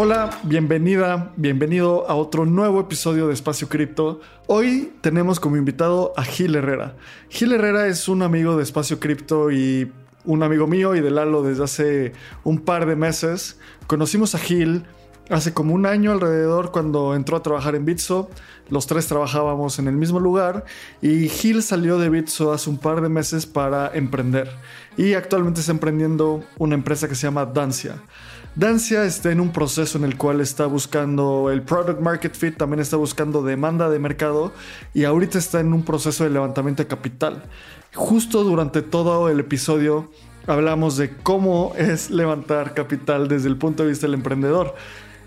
Hola, bienvenida, bienvenido a otro nuevo episodio de Espacio Cripto. Hoy tenemos como invitado a Gil Herrera. Gil Herrera es un amigo de Espacio Cripto y un amigo mío y de Lalo desde hace un par de meses. Conocimos a Gil hace como un año alrededor cuando entró a trabajar en Bitso. Los tres trabajábamos en el mismo lugar y Gil salió de Bitso hace un par de meses para emprender. Y actualmente está emprendiendo una empresa que se llama Dancia. Dancia está en un proceso en el cual está buscando el product market fit, también está buscando demanda de mercado y ahorita está en un proceso de levantamiento de capital. Justo durante todo el episodio hablamos de cómo es levantar capital desde el punto de vista del emprendedor.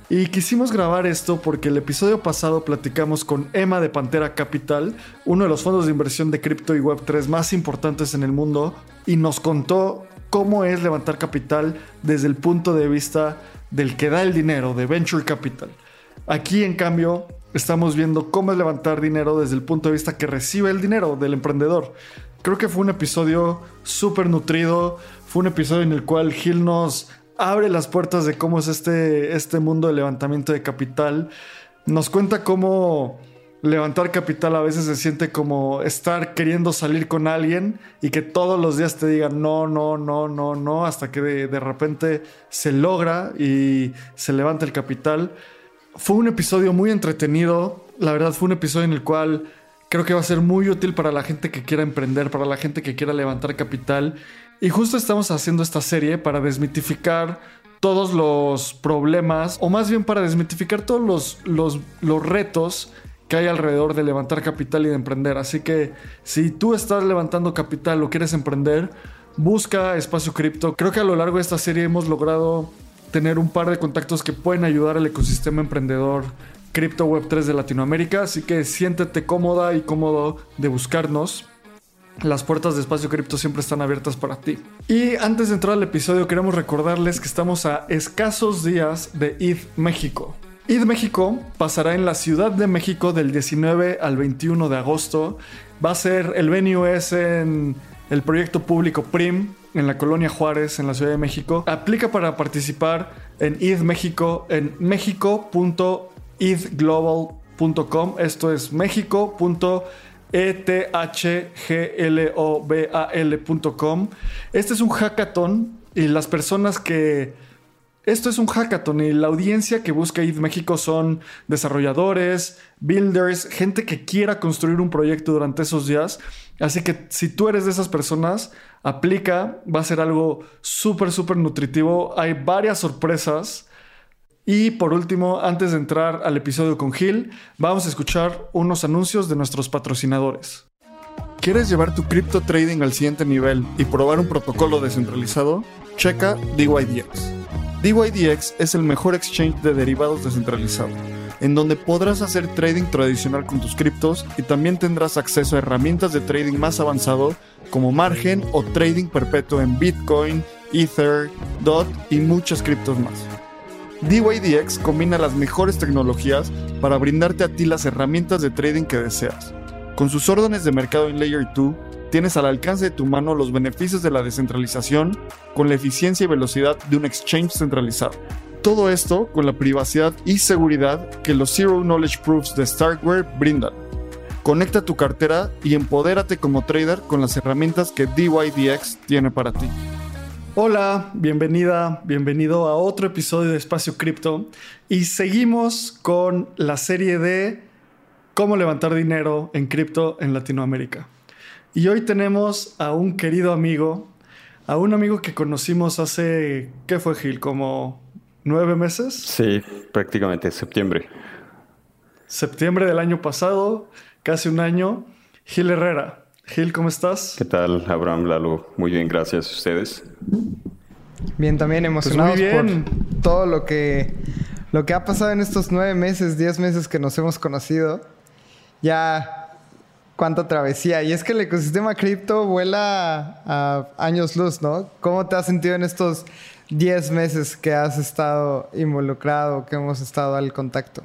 Y quisimos grabar esto porque el episodio pasado platicamos con Emma de Pantera Capital, uno de los fondos de inversión de cripto y Web3 más importantes en el mundo, y nos contó cómo es levantar capital desde el punto de vista del que da el dinero, de Venture Capital. Aquí, en cambio, estamos viendo cómo es levantar dinero desde el punto de vista que recibe el dinero del emprendedor. Creo que fue un episodio súper nutrido, fue un episodio en el cual Gil nos abre las puertas de cómo es este, este mundo de levantamiento de capital. Nos cuenta cómo levantar capital a veces se siente como estar queriendo salir con alguien y que todos los días te digan no, no, no, no, no, hasta que de, repente se logra y se levanta el capital. Fue un episodio muy entretenido, la verdad fue un episodio en el cual creo que va a ser muy útil para la gente que quiera emprender, para la gente que quiera levantar capital. Y justo estamos haciendo esta serie para desmitificar todos los problemas, o más bien para desmitificar todos los, los, los retos que hay alrededor de levantar capital y de emprender. Así que si tú estás levantando capital o quieres emprender, busca espacio cripto. Creo que a lo largo de esta serie hemos logrado tener un par de contactos que pueden ayudar al ecosistema emprendedor Crypto Web 3 de Latinoamérica, así que siéntete cómoda y cómodo de buscarnos. Las puertas de Espacio Cripto siempre están abiertas para ti. Y antes de entrar al episodio, queremos recordarles que estamos a escasos días de ETH México. ETH México pasará en la Ciudad de México del 19 al 21 de agosto. Va a ser el venue es en el proyecto público PRIM en la colonia Juárez, en la Ciudad de México. Aplica para participar en ETH México en mexico.ethglobal.com. Esto es mexico.ethglobal.com. Este es un hackathon y las personas que esto es un hackathon y la audiencia que busca ETH México son desarrolladores, builders, gente que quiera construir un proyecto durante esos días. Así que si tú eres de esas personas, aplica, va a ser algo súper, súper nutritivo. Hay varias sorpresas. Y por último, antes de entrar al episodio con Gil, vamos a escuchar unos anuncios de nuestros patrocinadores. ¿Quieres llevar tu cripto trading al siguiente nivel y probar un protocolo descentralizado? Checa DYDX. DYDX es el mejor exchange de derivados descentralizado, en donde podrás hacer trading tradicional con tus criptos y también tendrás acceso a herramientas de trading más avanzado como margen o trading perpetuo en Bitcoin, Ether, DOT y muchas criptos más. DYDX combina las mejores tecnologías para brindarte a ti las herramientas de trading que deseas. Con sus órdenes de mercado en Layer 2, tienes al alcance de tu mano los beneficios de la descentralización con la eficiencia y velocidad de un exchange centralizado. Todo esto con la privacidad y seguridad que los Zero Knowledge Proofs de Starkware brindan. Conecta tu cartera y empodérate como trader con las herramientas que DYDX tiene para ti. Hola, bienvenida, bienvenido a otro episodio de Espacio Cripto y seguimos con la serie de cómo levantar dinero en cripto en Latinoamérica. Y hoy tenemos a un querido amigo, a un amigo que conocimos hace, ¿qué fue Gil? ¿Como nueve meses? Sí, prácticamente, septiembre. Septiembre del año pasado, casi un año, Gil Herrera. Gil, ¿cómo estás? ¿Qué tal, Abraham Lalo? Muy bien, gracias a ustedes. Bien, también emocionados pues por todo lo que, lo que ha pasado en estos nueve meses, diez meses que nos hemos conocido. Ya cuánta travesía. Y es que el ecosistema cripto vuela a años luz, ¿no? ¿Cómo te has sentido en estos diez meses que has estado involucrado, que hemos estado al contacto?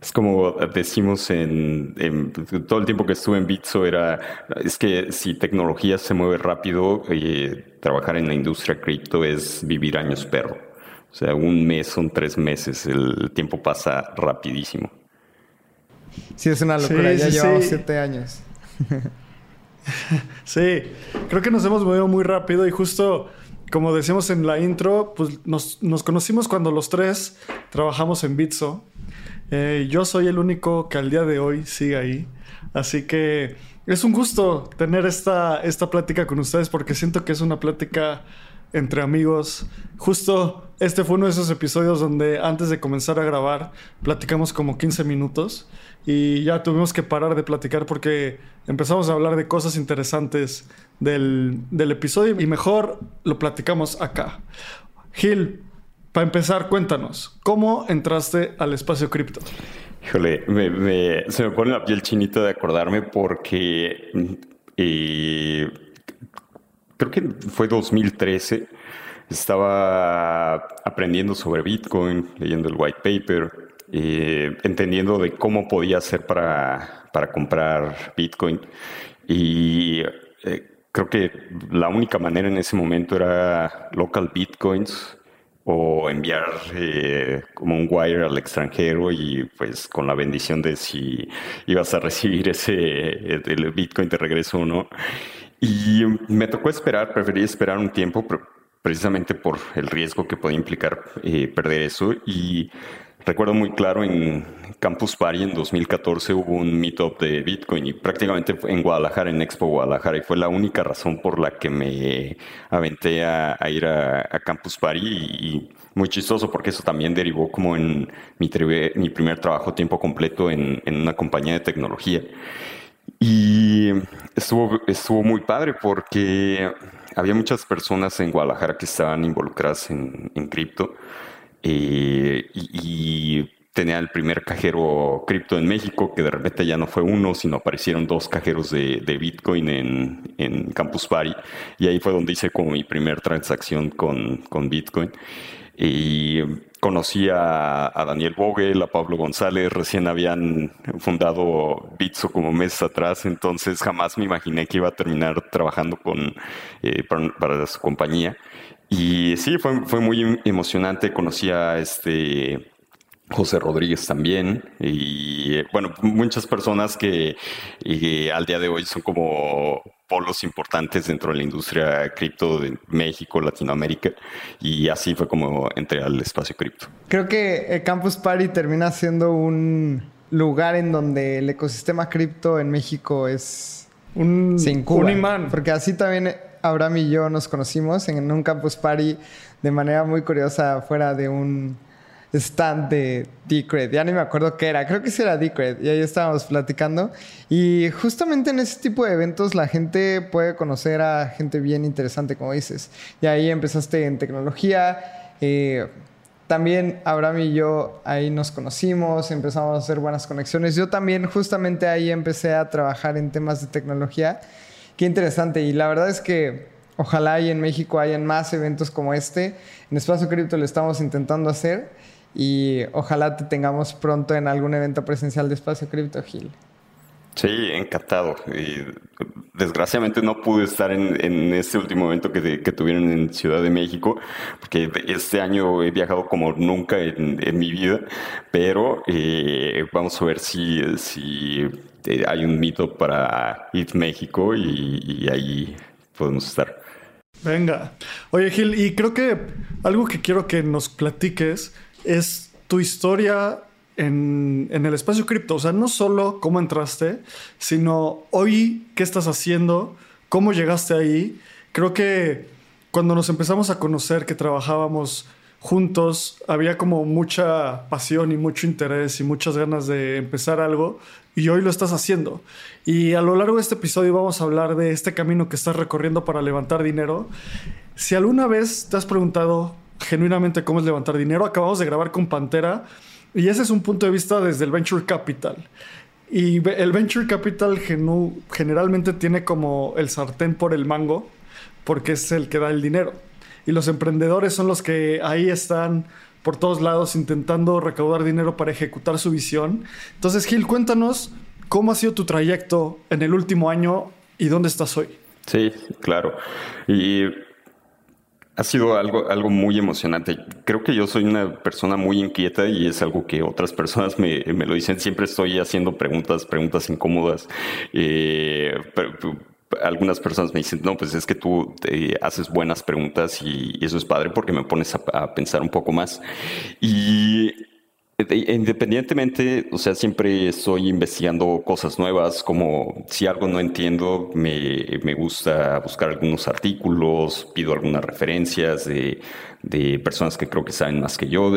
Es como decimos en, todo el tiempo que estuve en Bitso era, es que si tecnología se mueve rápido, eh, trabajar en la industria cripto es vivir años perro. O sea, un mes son tres meses, el tiempo pasa rapidísimo. Sí, es una locura, ya llevamos siete años. sí, creo que nos hemos movido muy rápido y justo como decíamos en la intro, pues nos, nos conocimos cuando los tres trabajamos en Bitso eh, yo soy el único que al día de hoy sigue ahí. Así que es un gusto tener esta, esta plática con ustedes porque siento que es una plática entre amigos. Justo este fue uno de esos episodios donde antes de comenzar a grabar platicamos como 15 minutos y ya tuvimos que parar de platicar porque empezamos a hablar de cosas interesantes del, del episodio y mejor lo platicamos acá. Gil, para empezar, cuéntanos, ¿cómo entraste al espacio cripto? Híjole, se me pone la piel chinita de acordarme porque eh, creo que fue 2013. Estaba aprendiendo sobre Bitcoin, leyendo el white paper, eh, entendiendo de cómo podía hacer para, para comprar Bitcoin. Y eh, creo que la única manera en ese momento era local Bitcoins o enviar eh, como un wire al extranjero y pues con la bendición de si ibas a recibir ese el Bitcoin de regreso o no. Y me tocó esperar, preferí esperar un tiempo precisamente por el riesgo que podía implicar eh, perder eso y Recuerdo muy claro en Campus Party en 2014 hubo un meetup de Bitcoin y prácticamente en Guadalajara, en Expo Guadalajara, y fue la única razón por la que me aventé a, ir a, Campus Party y, muy chistoso porque eso también derivó como en mi, mi primer trabajo tiempo completo en, una compañía de tecnología. Y estuvo, estuvo muy padre porque había muchas personas en Guadalajara que estaban involucradas en, en cripto. Eh, y, tenía el primer cajero cripto en México, que de repente ya no fue uno, sino aparecieron dos cajeros de, Bitcoin en, Campus Party. Y ahí fue donde hice como mi primera transacción con, con Bitcoin. Y conocí a, Daniel Vogel, a Pablo González, recién habían fundado Bitso como meses atrás, entonces jamás me imaginé que iba a terminar trabajando con, eh, para su compañía. Y sí, fue, fue muy emocionante. Conocí a este José Rodríguez también. Y bueno, muchas personas que al día de hoy son como polos importantes dentro de la industria cripto de México, Latinoamérica. Y así fue como entré al espacio cripto. Creo que Campus Party termina siendo un lugar en donde el ecosistema cripto en México es un, un imán. Porque así también Abraham y yo nos conocimos en un campus party de manera muy curiosa fuera de un stand de Decred. Ya ni me acuerdo qué era. Creo que sí era Decred. Y ahí estábamos platicando. Y justamente en ese tipo de eventos la gente puede conocer a gente bien interesante, como dices. Y ahí empezaste en tecnología. Eh, también Abraham y yo ahí nos conocimos, empezamos a hacer buenas conexiones. Yo también justamente ahí empecé a trabajar en temas de tecnología. Qué interesante. Y la verdad es que ojalá y en México hayan más eventos como este. En Espacio Cripto lo estamos intentando hacer y ojalá te tengamos pronto en algún evento presencial de Espacio Cripto, Gil. Sí, encantado. desgraciadamente no pude estar en, este último evento que, tuvieron en Ciudad de México, porque este año he viajado como nunca en, mi vida, pero eh, vamos a ver si, si hay un mito para ir México y, ahí podemos estar. Venga. Oye, Gil, y creo que algo que quiero que nos platiques es tu historia en, en, el espacio cripto. O sea, no solo cómo entraste, sino hoy qué estás haciendo, cómo llegaste ahí. Creo que cuando nos empezamos a conocer que trabajábamos juntos, había como mucha pasión y mucho interés y muchas ganas de empezar algo y hoy lo estás haciendo. Y a lo largo de este episodio vamos a hablar de este camino que estás recorriendo para levantar dinero. Si alguna vez te has preguntado genuinamente cómo es levantar dinero, acabamos de grabar con Pantera y ese es un punto de vista desde el Venture Capital. Y el Venture Capital generalmente tiene como el sartén por el mango porque es el que da el dinero. Y los emprendedores son los que ahí están por todos lados intentando recaudar dinero para ejecutar su visión. Entonces, Gil, cuéntanos cómo ha sido tu trayecto en el último año y dónde estás hoy. Sí, claro. Y ha sido algo, algo muy emocionante. Creo que yo soy una persona muy inquieta y es algo que otras personas me, me lo dicen. Siempre estoy haciendo preguntas, preguntas incómodas. Eh, algunas personas me dicen, no, pues es que tú haces buenas preguntas y, eso es padre porque me pones a, pensar un poco más. Y Independientemente, o sea, siempre estoy investigando cosas nuevas, como si algo no entiendo, me, me gusta buscar algunos artículos, pido algunas referencias de, de, personas que creo que saben más que yo.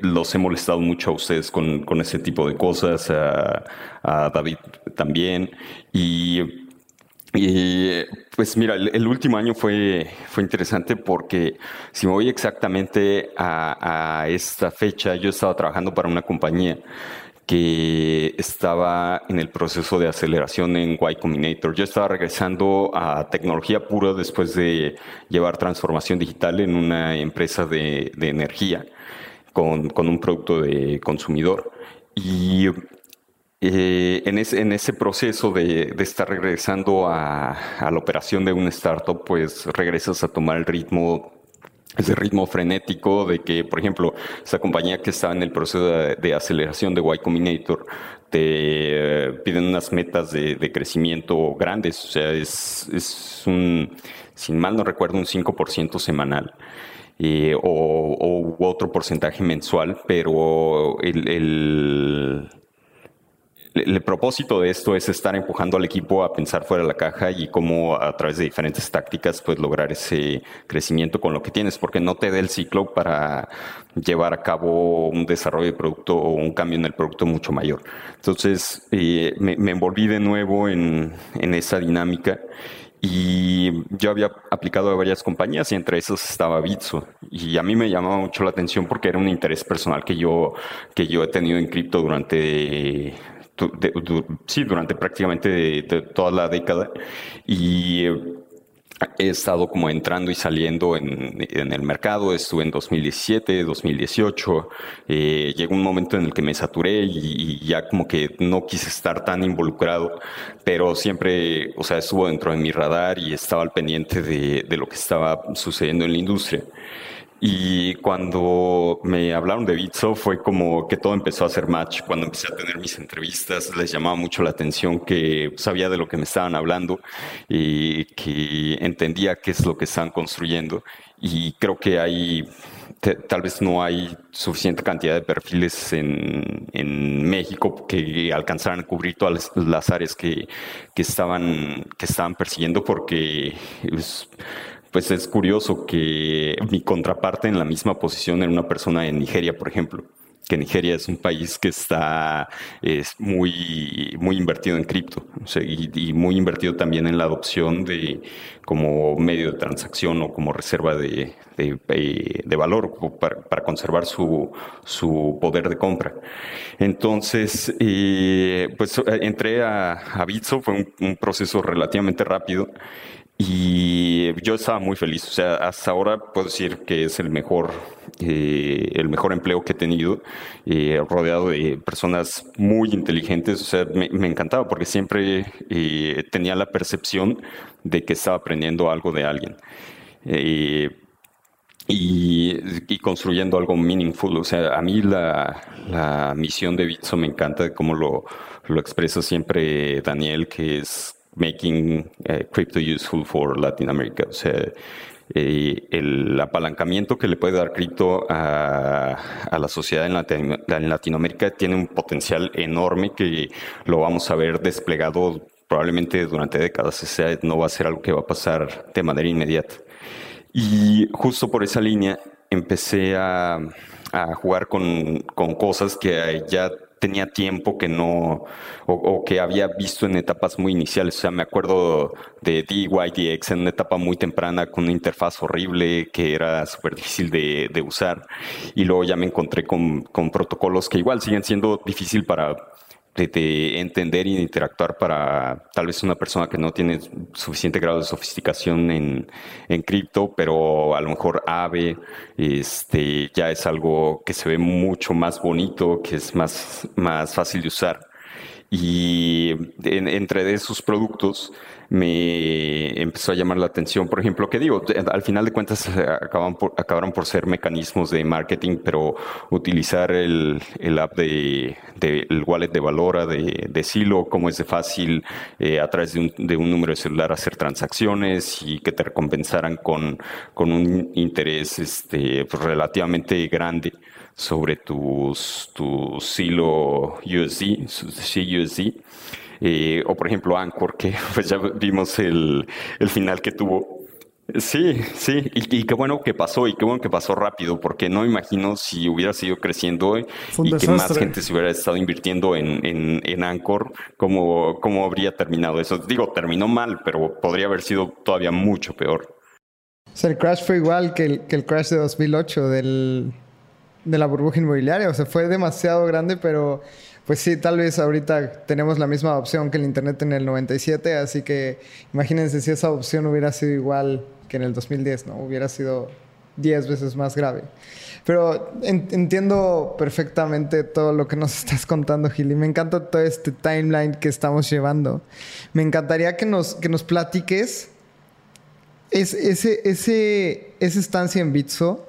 los he molestado mucho a ustedes con, con ese tipo de cosas, a, a David también. Y y pues mira, el, último año fue, fue interesante porque si me voy exactamente a, esta fecha, yo estaba trabajando para una compañía que estaba en el proceso de aceleración en Y Combinator. Yo estaba regresando a tecnología pura después de llevar transformación digital en una empresa de, energía con, con un producto de consumidor. Y eh, en, ese, proceso de, estar regresando a, la operación de una startup, pues regresas a tomar el ritmo ese ritmo frenético de que, por ejemplo, esa compañía que está en el proceso de, aceleración de Y Combinator te eh, piden unas metas de, crecimiento grandes, o sea, es, un, sin mal no recuerdo, un 5% semanal. Eh, o, otro porcentaje mensual, pero el el, propósito de esto es estar empujando al equipo a pensar fuera de la caja y cómo a través de diferentes tácticas pues lograr ese crecimiento con lo que tienes, porque no te dé el ciclo para llevar a cabo un desarrollo de producto o un cambio en el producto mucho mayor. Entonces eh, me, envolví de nuevo en, en esa dinámica y yo había aplicado a varias compañías y entre esas estaba Bitso. Y a mí me llamaba mucho la atención porque era un interés personal que yo, que yo he tenido en cripto durante sí, durante prácticamente toda la década. Y he estado como entrando y saliendo en, el mercado, estuve en 2017, 2018, eh, llegó un momento en el que me saturé y, ya como que no quise estar tan involucrado, pero siempre, o sea, estuvo dentro de mi radar y estaba al pendiente de, de lo que estaba sucediendo en la industria. Y cuando me hablaron de Bitso fue como que todo empezó a hacer match. Cuando empecé a tener mis entrevistas les llamaba mucho la atención que sabía de lo que me estaban hablando y que entendía qué es lo que están construyendo. Y creo que hay, tal vez no hay suficiente cantidad de perfiles en, en México que alcanzaran a cubrir todas las, áreas que, que, estaban, que estaban persiguiendo porque... Es, pues es curioso que mi contraparte en la misma posición era una persona en Nigeria, por ejemplo que Nigeria es un país que está es muy, muy invertido en cripto y, muy invertido también en la adopción de como medio de transacción o como reserva de, de, valor para, conservar su, su, poder de compra. Entonces, eh, pues entré a, a Bitso, fue un proceso relativamente rápido. Y yo estaba muy feliz. O sea, hasta ahora puedo decir que es el mejor, eh, el mejor empleo que he tenido, eh, rodeado de personas muy inteligentes. O sea, me, encantaba porque siempre eh, tenía la percepción de que estaba aprendiendo algo de alguien. Y, construyendo algo meaningful. O sea, a mí la, la misión de Bitso me encanta, como lo, lo expresa siempre Daniel, que es making eh, crypto useful for Latin America. O sea, eh, el apalancamiento que le puede dar cripto a, la sociedad en, Latinoamérica tiene un potencial enorme que lo vamos a ver desplegado probablemente durante décadas. O sea, no va a ser algo que va a pasar de manera inmediata. Y justo por esa línea, empecé a, jugar con, con, cosas que ya tenía tiempo que no, o, que había visto en etapas muy iniciales. O sea, me acuerdo de DYDX en una etapa muy temprana con una interfaz horrible que era súper difícil de, de, usar. Y luego ya me encontré con, con protocolos que igual siguen siendo difícil para de, entender y de interactuar para tal vez una persona que no tiene suficiente grado de sofisticación en, en cripto, pero a lo mejor AVE este, ya es algo que se ve mucho más bonito, que es más, más fácil de usar. Y entre esos productos me empezó a llamar la atención, por ejemplo, que digo, al final de cuentas eh, acaban por, acabaron por ser mecanismos de marketing, pero utilizar el, app de, el wallet de Valora, de, de Silo, cómo es de fácil eh, a través de un, de un, número de celular hacer transacciones y que te recompensaran con, con un interés este, pues, relativamente grande sobre tus, tu Silo USD, CUSD. Eh, o por ejemplo Anchor, que pues ya vimos el, el final que tuvo. Sí, sí, y, qué bueno que pasó, y qué bueno que pasó rápido, porque no imagino si hubiera seguido creciendo y que más gente se hubiera estado invirtiendo en, en, en Anchor, cómo, cómo habría terminado eso. Digo, terminó mal, pero podría haber sido todavía mucho peor. O sea, el crash fue igual que el, que el crash de 2008 del, de la burbuja inmobiliaria, o sea, fue demasiado grande, pero pues sí, tal vez ahorita tenemos la misma opción que el Internet en el 97, así que imagínense si esa opción hubiera sido igual que en el 2010, ¿no? Hubiera sido 10 veces más grave. Pero entiendo perfectamente todo lo que nos estás contando, Gil, y me encanta todo este timeline que estamos llevando. Me encantaría que nos, que nos platiques ese, ese, esa estancia en Bitso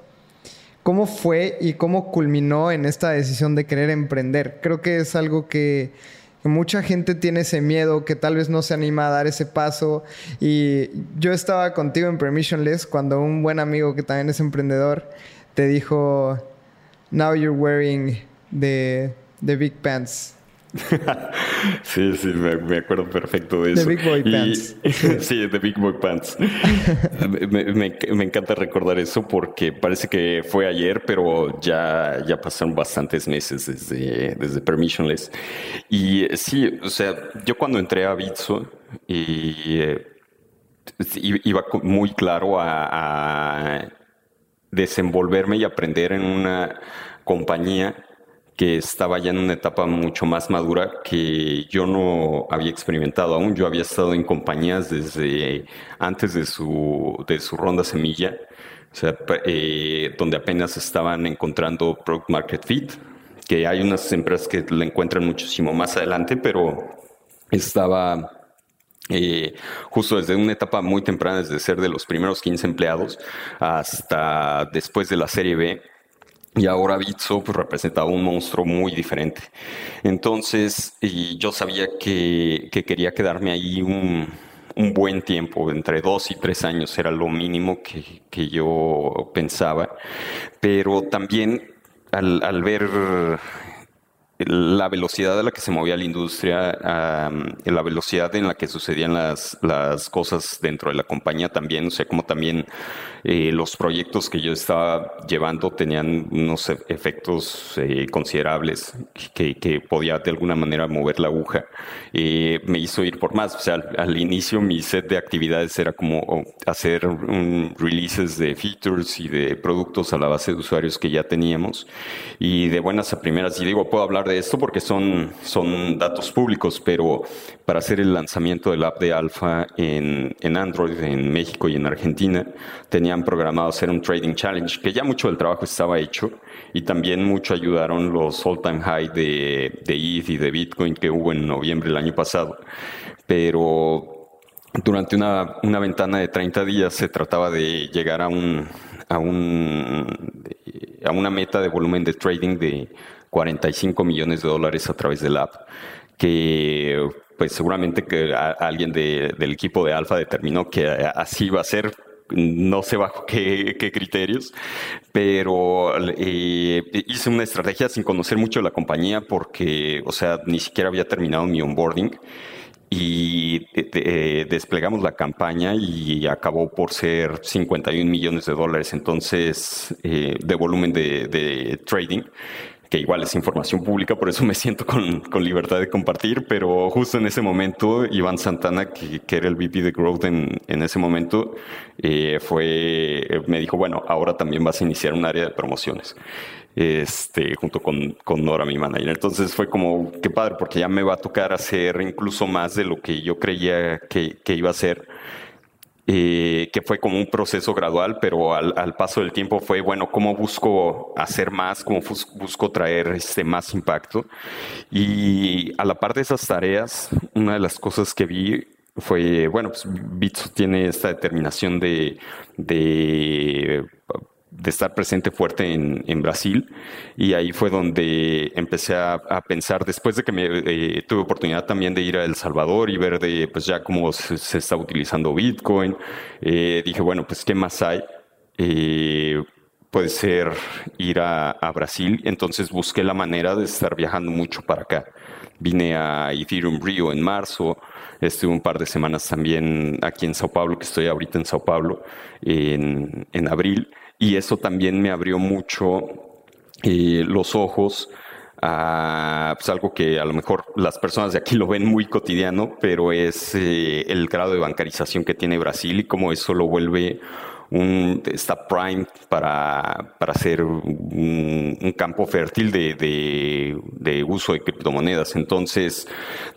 ¿Cómo fue y cómo culminó en esta decisión de querer emprender? Creo que es algo que, mucha gente tiene ese miedo, que tal vez no se anima a dar ese paso. Y yo estaba contigo en Permissionless cuando un buen amigo que también es emprendedor te dijo, now you're wearing the, the big pants. sí, sí, me, acuerdo perfecto de eso. The Big Boy Pants. sí, The Big Boy Pants. me, encanta recordar eso porque parece que fue ayer, pero ya, ya pasaron bastantes meses desde, desde Permissionless. Y sí, o sea, yo cuando entré a Bitso y, iba muy claro a, a desenvolverme y aprender en una compañía que estaba ya en una etapa mucho más madura que yo no había experimentado aún. Yo había estado en compañías desde antes de su, de su ronda semilla, o sea, eh, donde apenas estaban encontrando Product Market Fit, que hay unas empresas que la encuentran muchísimo más adelante, pero estaba eh, justo desde una etapa muy temprana, desde ser de los primeros 15 empleados hasta después de la serie B, y ahora Bitso pues, representaba un monstruo muy diferente. Entonces, yo sabía que, que quería quedarme ahí un, un, buen tiempo, entre dos y tres años era lo mínimo que, que yo pensaba. Pero también al, al ver la velocidad a la que se movía la industria, la velocidad en la que sucedían las, las cosas dentro de la compañía también, o sea, como también eh, los proyectos que yo estaba llevando tenían unos e-, efectos eh, considerables que, que, podía de alguna manera mover la aguja. Eh, me hizo ir por más, o sea, al, inicio mi set de actividades era como hacer un releases de features y de productos a la base de usuarios que ya teníamos y de buenas a primeras, y digo, puedo hablar de esto porque son, son datos públicos, pero para hacer el lanzamiento del app de Alpha en, en Android, en México y en Argentina, tenían programado hacer un trading challenge, que ya mucho del trabajo estaba hecho y también mucho ayudaron los all-time high de, de ETH y de Bitcoin que hubo en noviembre del año pasado. Pero durante una, una ventana de 30 días se trataba de llegar a un, a un a una meta de volumen de trading de 45 millones de dólares a través del app, que pues seguramente que alguien del equipo de Alfa determinó que así va a ser, no sé bajo qué, criterios, pero eh, hice una estrategia sin conocer mucho la compañía porque, o sea, ni siquiera había terminado mi onboarding y desplegamos la campaña y acabó por ser 51 millones de dólares. Entonces de volumen de trading que igual es información pública, por eso me siento con, con, libertad de compartir, pero justo en ese momento, Iván Santana, que, que era el VP de Growth en, en ese momento, eh, fue, me dijo, bueno, ahora también vas a iniciar un área de promociones. Este, junto con, con Nora, mi manager. Entonces fue como, qué padre, porque ya me va a tocar hacer incluso más de lo que yo creía que, que iba a hacer eh, que fue como un proceso gradual, pero al, paso del tiempo fue, bueno, ¿cómo busco hacer más? ¿Cómo busco traer este, más impacto? Y a la par de esas tareas, una de las cosas que vi fue, bueno, pues Bitso tiene esta determinación de, de de estar presente fuerte en, en, Brasil. Y ahí fue donde empecé a, a pensar después de que me eh, tuve oportunidad también de ir a El Salvador y ver de pues ya cómo se, está utilizando Bitcoin eh, dije bueno pues qué más hay eh, puede ser ir a, a, Brasil. Entonces busqué la manera de estar viajando mucho para acá. Vine a Ethereum Rio en marzo estuve un par de semanas también aquí en Sao Paulo que estoy ahorita en Sao Paulo en, en abril y eso también me abrió mucho eh, los ojos a pues, algo que a lo mejor las personas de aquí lo ven muy cotidiano, pero es eh, el grado de bancarización que tiene Brasil y cómo eso lo vuelve un, está prime para, para ser un, campo fértil de, de, uso de criptomonedas. Entonces,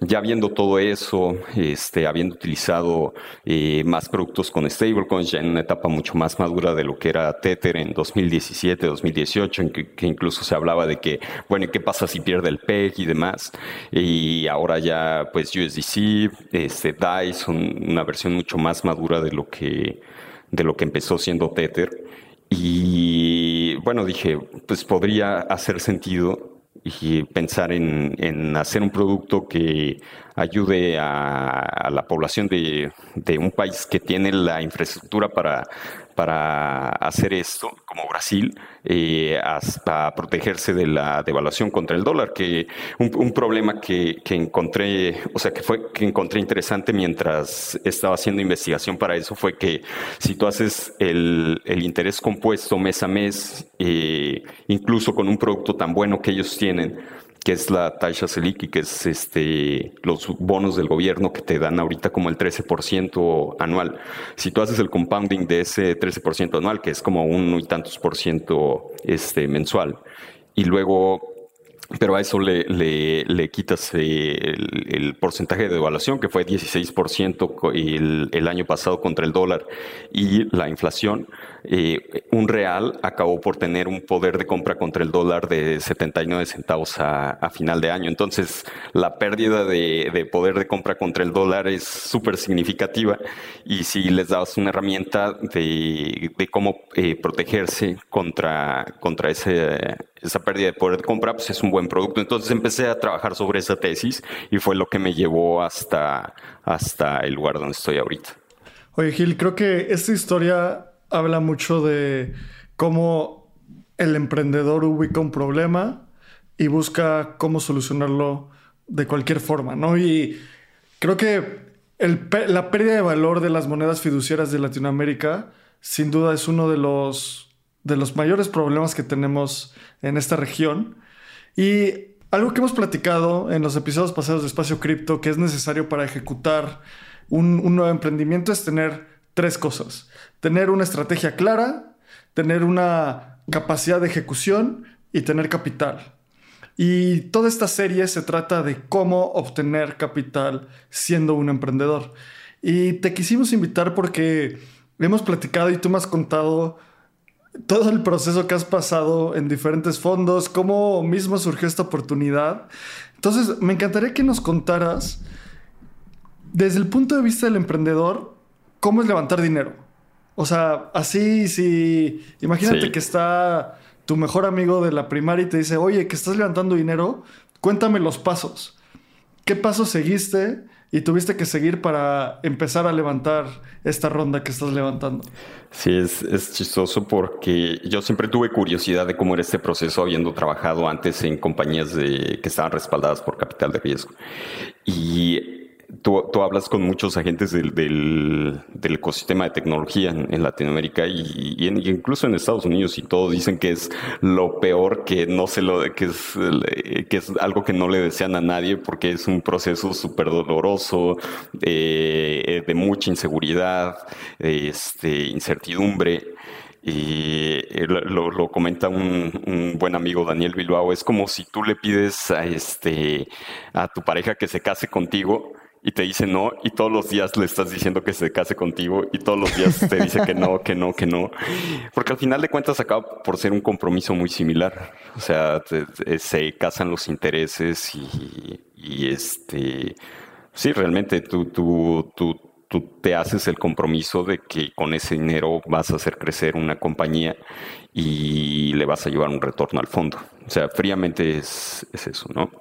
ya viendo todo eso, este, habiendo utilizado eh, más productos con stablecoins, ya en una etapa mucho más madura de lo que era Tether en 2017, 2018, en que, incluso se hablaba de que, bueno, ¿qué pasa si pierde el PEG y demás? Y ahora ya, pues USDC, este, DAI son una versión mucho más madura de lo que de lo que empezó siendo Tether. Y bueno, dije, pues podría hacer sentido y pensar en, hacer un producto que ayude a, la población de, de, un país que tiene la infraestructura para, para hacer esto, como Brasil, eh, protegerse de la devaluación contra el dólar, que un, problema que, encontré, o sea, que fue que encontré interesante mientras estaba haciendo investigación para eso fue que si tú haces el, interés compuesto mes a mes, eh, incluso con un producto tan bueno que ellos tienen, que es la Taisha Seliki, que es este, los bonos del gobierno que te dan ahorita como el 13% anual. Si tú haces el compounding de ese 13% anual, que es como un y tantos por ciento este, mensual, y luego pero a eso le, le, quitas eh, el, porcentaje de devaluación, que fue 16% el, el año pasado contra el dólar, y la inflación, eh, un real acabó por tener un poder de compra contra el dólar de 79 centavos a, final de año. Entonces, la pérdida de, poder de compra contra el dólar es súper significativa y si les das una herramienta de, cómo eh, protegerse contra, contra ese, esa pérdida de poder de compra, pues es un buen producto. Entonces empecé a trabajar sobre esa tesis y fue lo que me llevó hasta, hasta el lugar donde estoy ahorita. Oye, Gil, creo que esta historia habla mucho de cómo el emprendedor ubica un problema y busca cómo solucionarlo de cualquier forma, ¿no? Y creo que la pérdida de valor de las monedas fiduciarias de Latinoamérica sin duda es uno de los, de los mayores problemas que tenemos en esta región. Y algo que hemos platicado en los episodios pasados de Espacio Cripto que es necesario para ejecutar un, un nuevo emprendimiento es tener tres cosas. Tener una estrategia clara, tener una capacidad de ejecución y tener capital. Y toda esta serie se trata de cómo obtener capital siendo un emprendedor. Y te quisimos invitar porque hemos platicado y tú me has contado todo el proceso que has pasado en diferentes fondos, cómo mismo surgió esta oportunidad. Entonces, me encantaría que nos contaras, desde el punto de vista del emprendedor, cómo es levantar dinero. O sea, así, si imagínate que está tu mejor amigo de la primaria y te dice, oye, que estás levantando dinero, cuéntame los pasos. ¿Qué pasos seguiste y tuviste que seguir para empezar a levantar esta ronda que estás levantando? Sí, es, es, chistoso porque yo siempre tuve curiosidad de cómo era este proceso habiendo trabajado antes en compañías que estaban respaldadas por capital de riesgo. Y tú, hablas con muchos agentes del, del, ecosistema de tecnología en, Latinoamérica y, incluso en Estados Unidos y todos dicen que es lo peor, que no se lo, que es, que es algo que no le desean a nadie porque es un proceso súper doloroso, eh, de mucha inseguridad, este, incertidumbre. Y lo, lo comenta un, un, buen amigo Daniel Bilbao, es como si tú le pides a, este, a tu pareja que se case contigo y te dice no y todos los días le estás diciendo que se case contigo y todos los días te dice que no, que no, que no. Porque al final de cuentas acaba por ser un compromiso muy similar. O sea, se casan los intereses y, y este... Sí, realmente tú, tú, tú, tú te haces el compromiso de que con ese dinero vas a hacer crecer una compañía y le vas a llevar un retorno al fondo. O sea, fríamente es, eso, ¿no?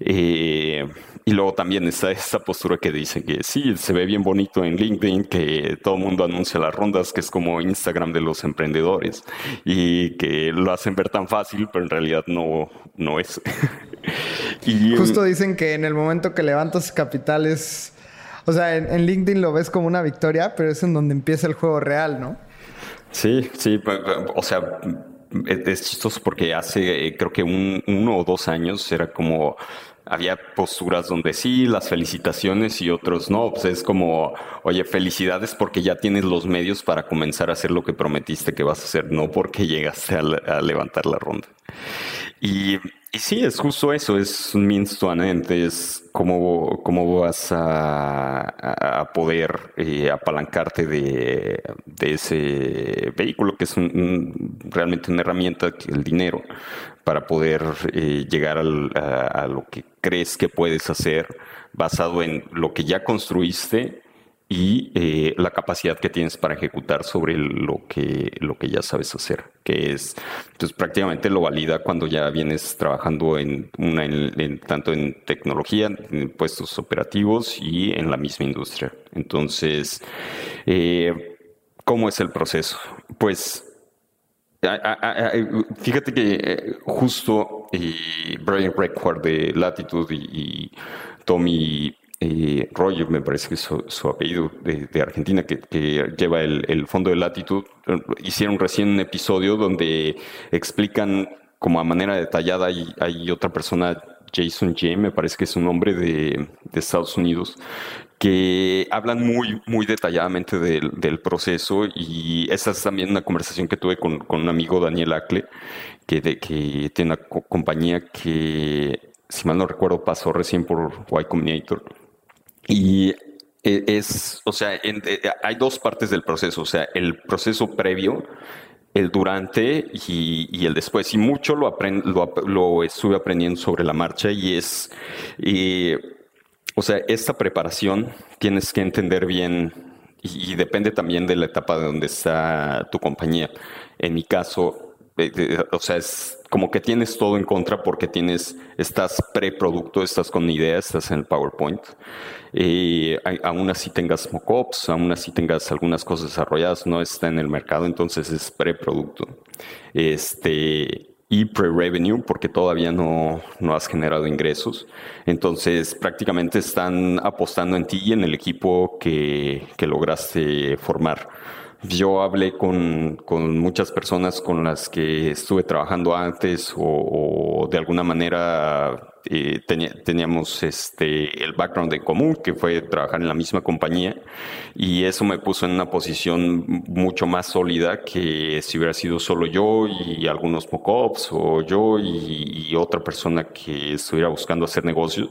Eh, y luego también está esa postura que dice que sí, se ve bien bonito en LinkedIn, que todo el mundo anuncia las rondas, que es como Instagram de los emprendedores, y que lo hacen ver tan fácil, pero en realidad no, no es. y, Justo dicen que en el momento que levantas capitales o sea, en, LinkedIn lo ves como una victoria, pero es en donde empieza el juego real, ¿no? Sí, sí, o sea, es chistoso porque hace creo que un, uno o dos años era como había posturas donde sí, las felicitaciones y otros no. Pues es como, oye, felicidades porque ya tienes los medios para comenzar a hacer lo que prometiste que vas a hacer, no porque llegaste a levantar la ronda. Y sí, es justo eso, es un means to an end, es cómo, cómo vas a, poder eh, apalancarte de, ese vehículo, que es realmente una herramienta, el dinero, para poder eh, llegar a lo que crees que puedes hacer basado en lo que ya construiste y eh, la capacidad que tienes para ejecutar sobre lo que, lo que ya sabes hacer, que es, entonces prácticamente lo valida cuando ya vienes trabajando en una, tanto en tecnología, en puestos operativos y en la misma industria. Entonces, eh, ¿cómo es el proceso? Pues Fíjate que eh, justo Brian Record de Latitude y, Tommy eh, Roger, me parece que es su, apellido de, Argentina, que, lleva el, fondo de latitud, hicieron recién un episodio donde explican como a manera detallada, hay otra persona, Jason J, me parece que es un hombre de, Estados Unidos, que hablan muy, muy detalladamente del, proceso y esa es también una conversación que tuve con, un amigo, Daniel Acle, que, que tiene una compañía que, si mal no recuerdo, pasó recién por Y Combinator y e, es, o sea, e, hay dos partes del proceso, o sea, el proceso previo, el durante y, el después. Y mucho lo, lo, estuve aprendiendo sobre la marcha y es, o sea, esta preparación tienes que entender bien y, depende también de la etapa de donde está tu compañía. En mi caso, o sea, es como que tienes todo en contra porque tienes, estás preproducto, estás con ideas, estás en el PowerPoint. Aún así tengas mockups, aún así tengas algunas cosas desarrolladas, no está en el mercado, entonces es preproducto. Este, y pre-revenue porque todavía no, no, has generado ingresos. Entonces prácticamente están apostando en ti y en el equipo que, que lograste formar. Yo hablé con, con, muchas personas con las que estuve trabajando antes o, de alguna manera eh, teníamos este, el background en común, que fue trabajar en la misma compañía, y eso me puso en una posición mucho más sólida que si hubiera sido solo yo y algunos mockups o yo y, y, otra persona que estuviera buscando hacer negocios.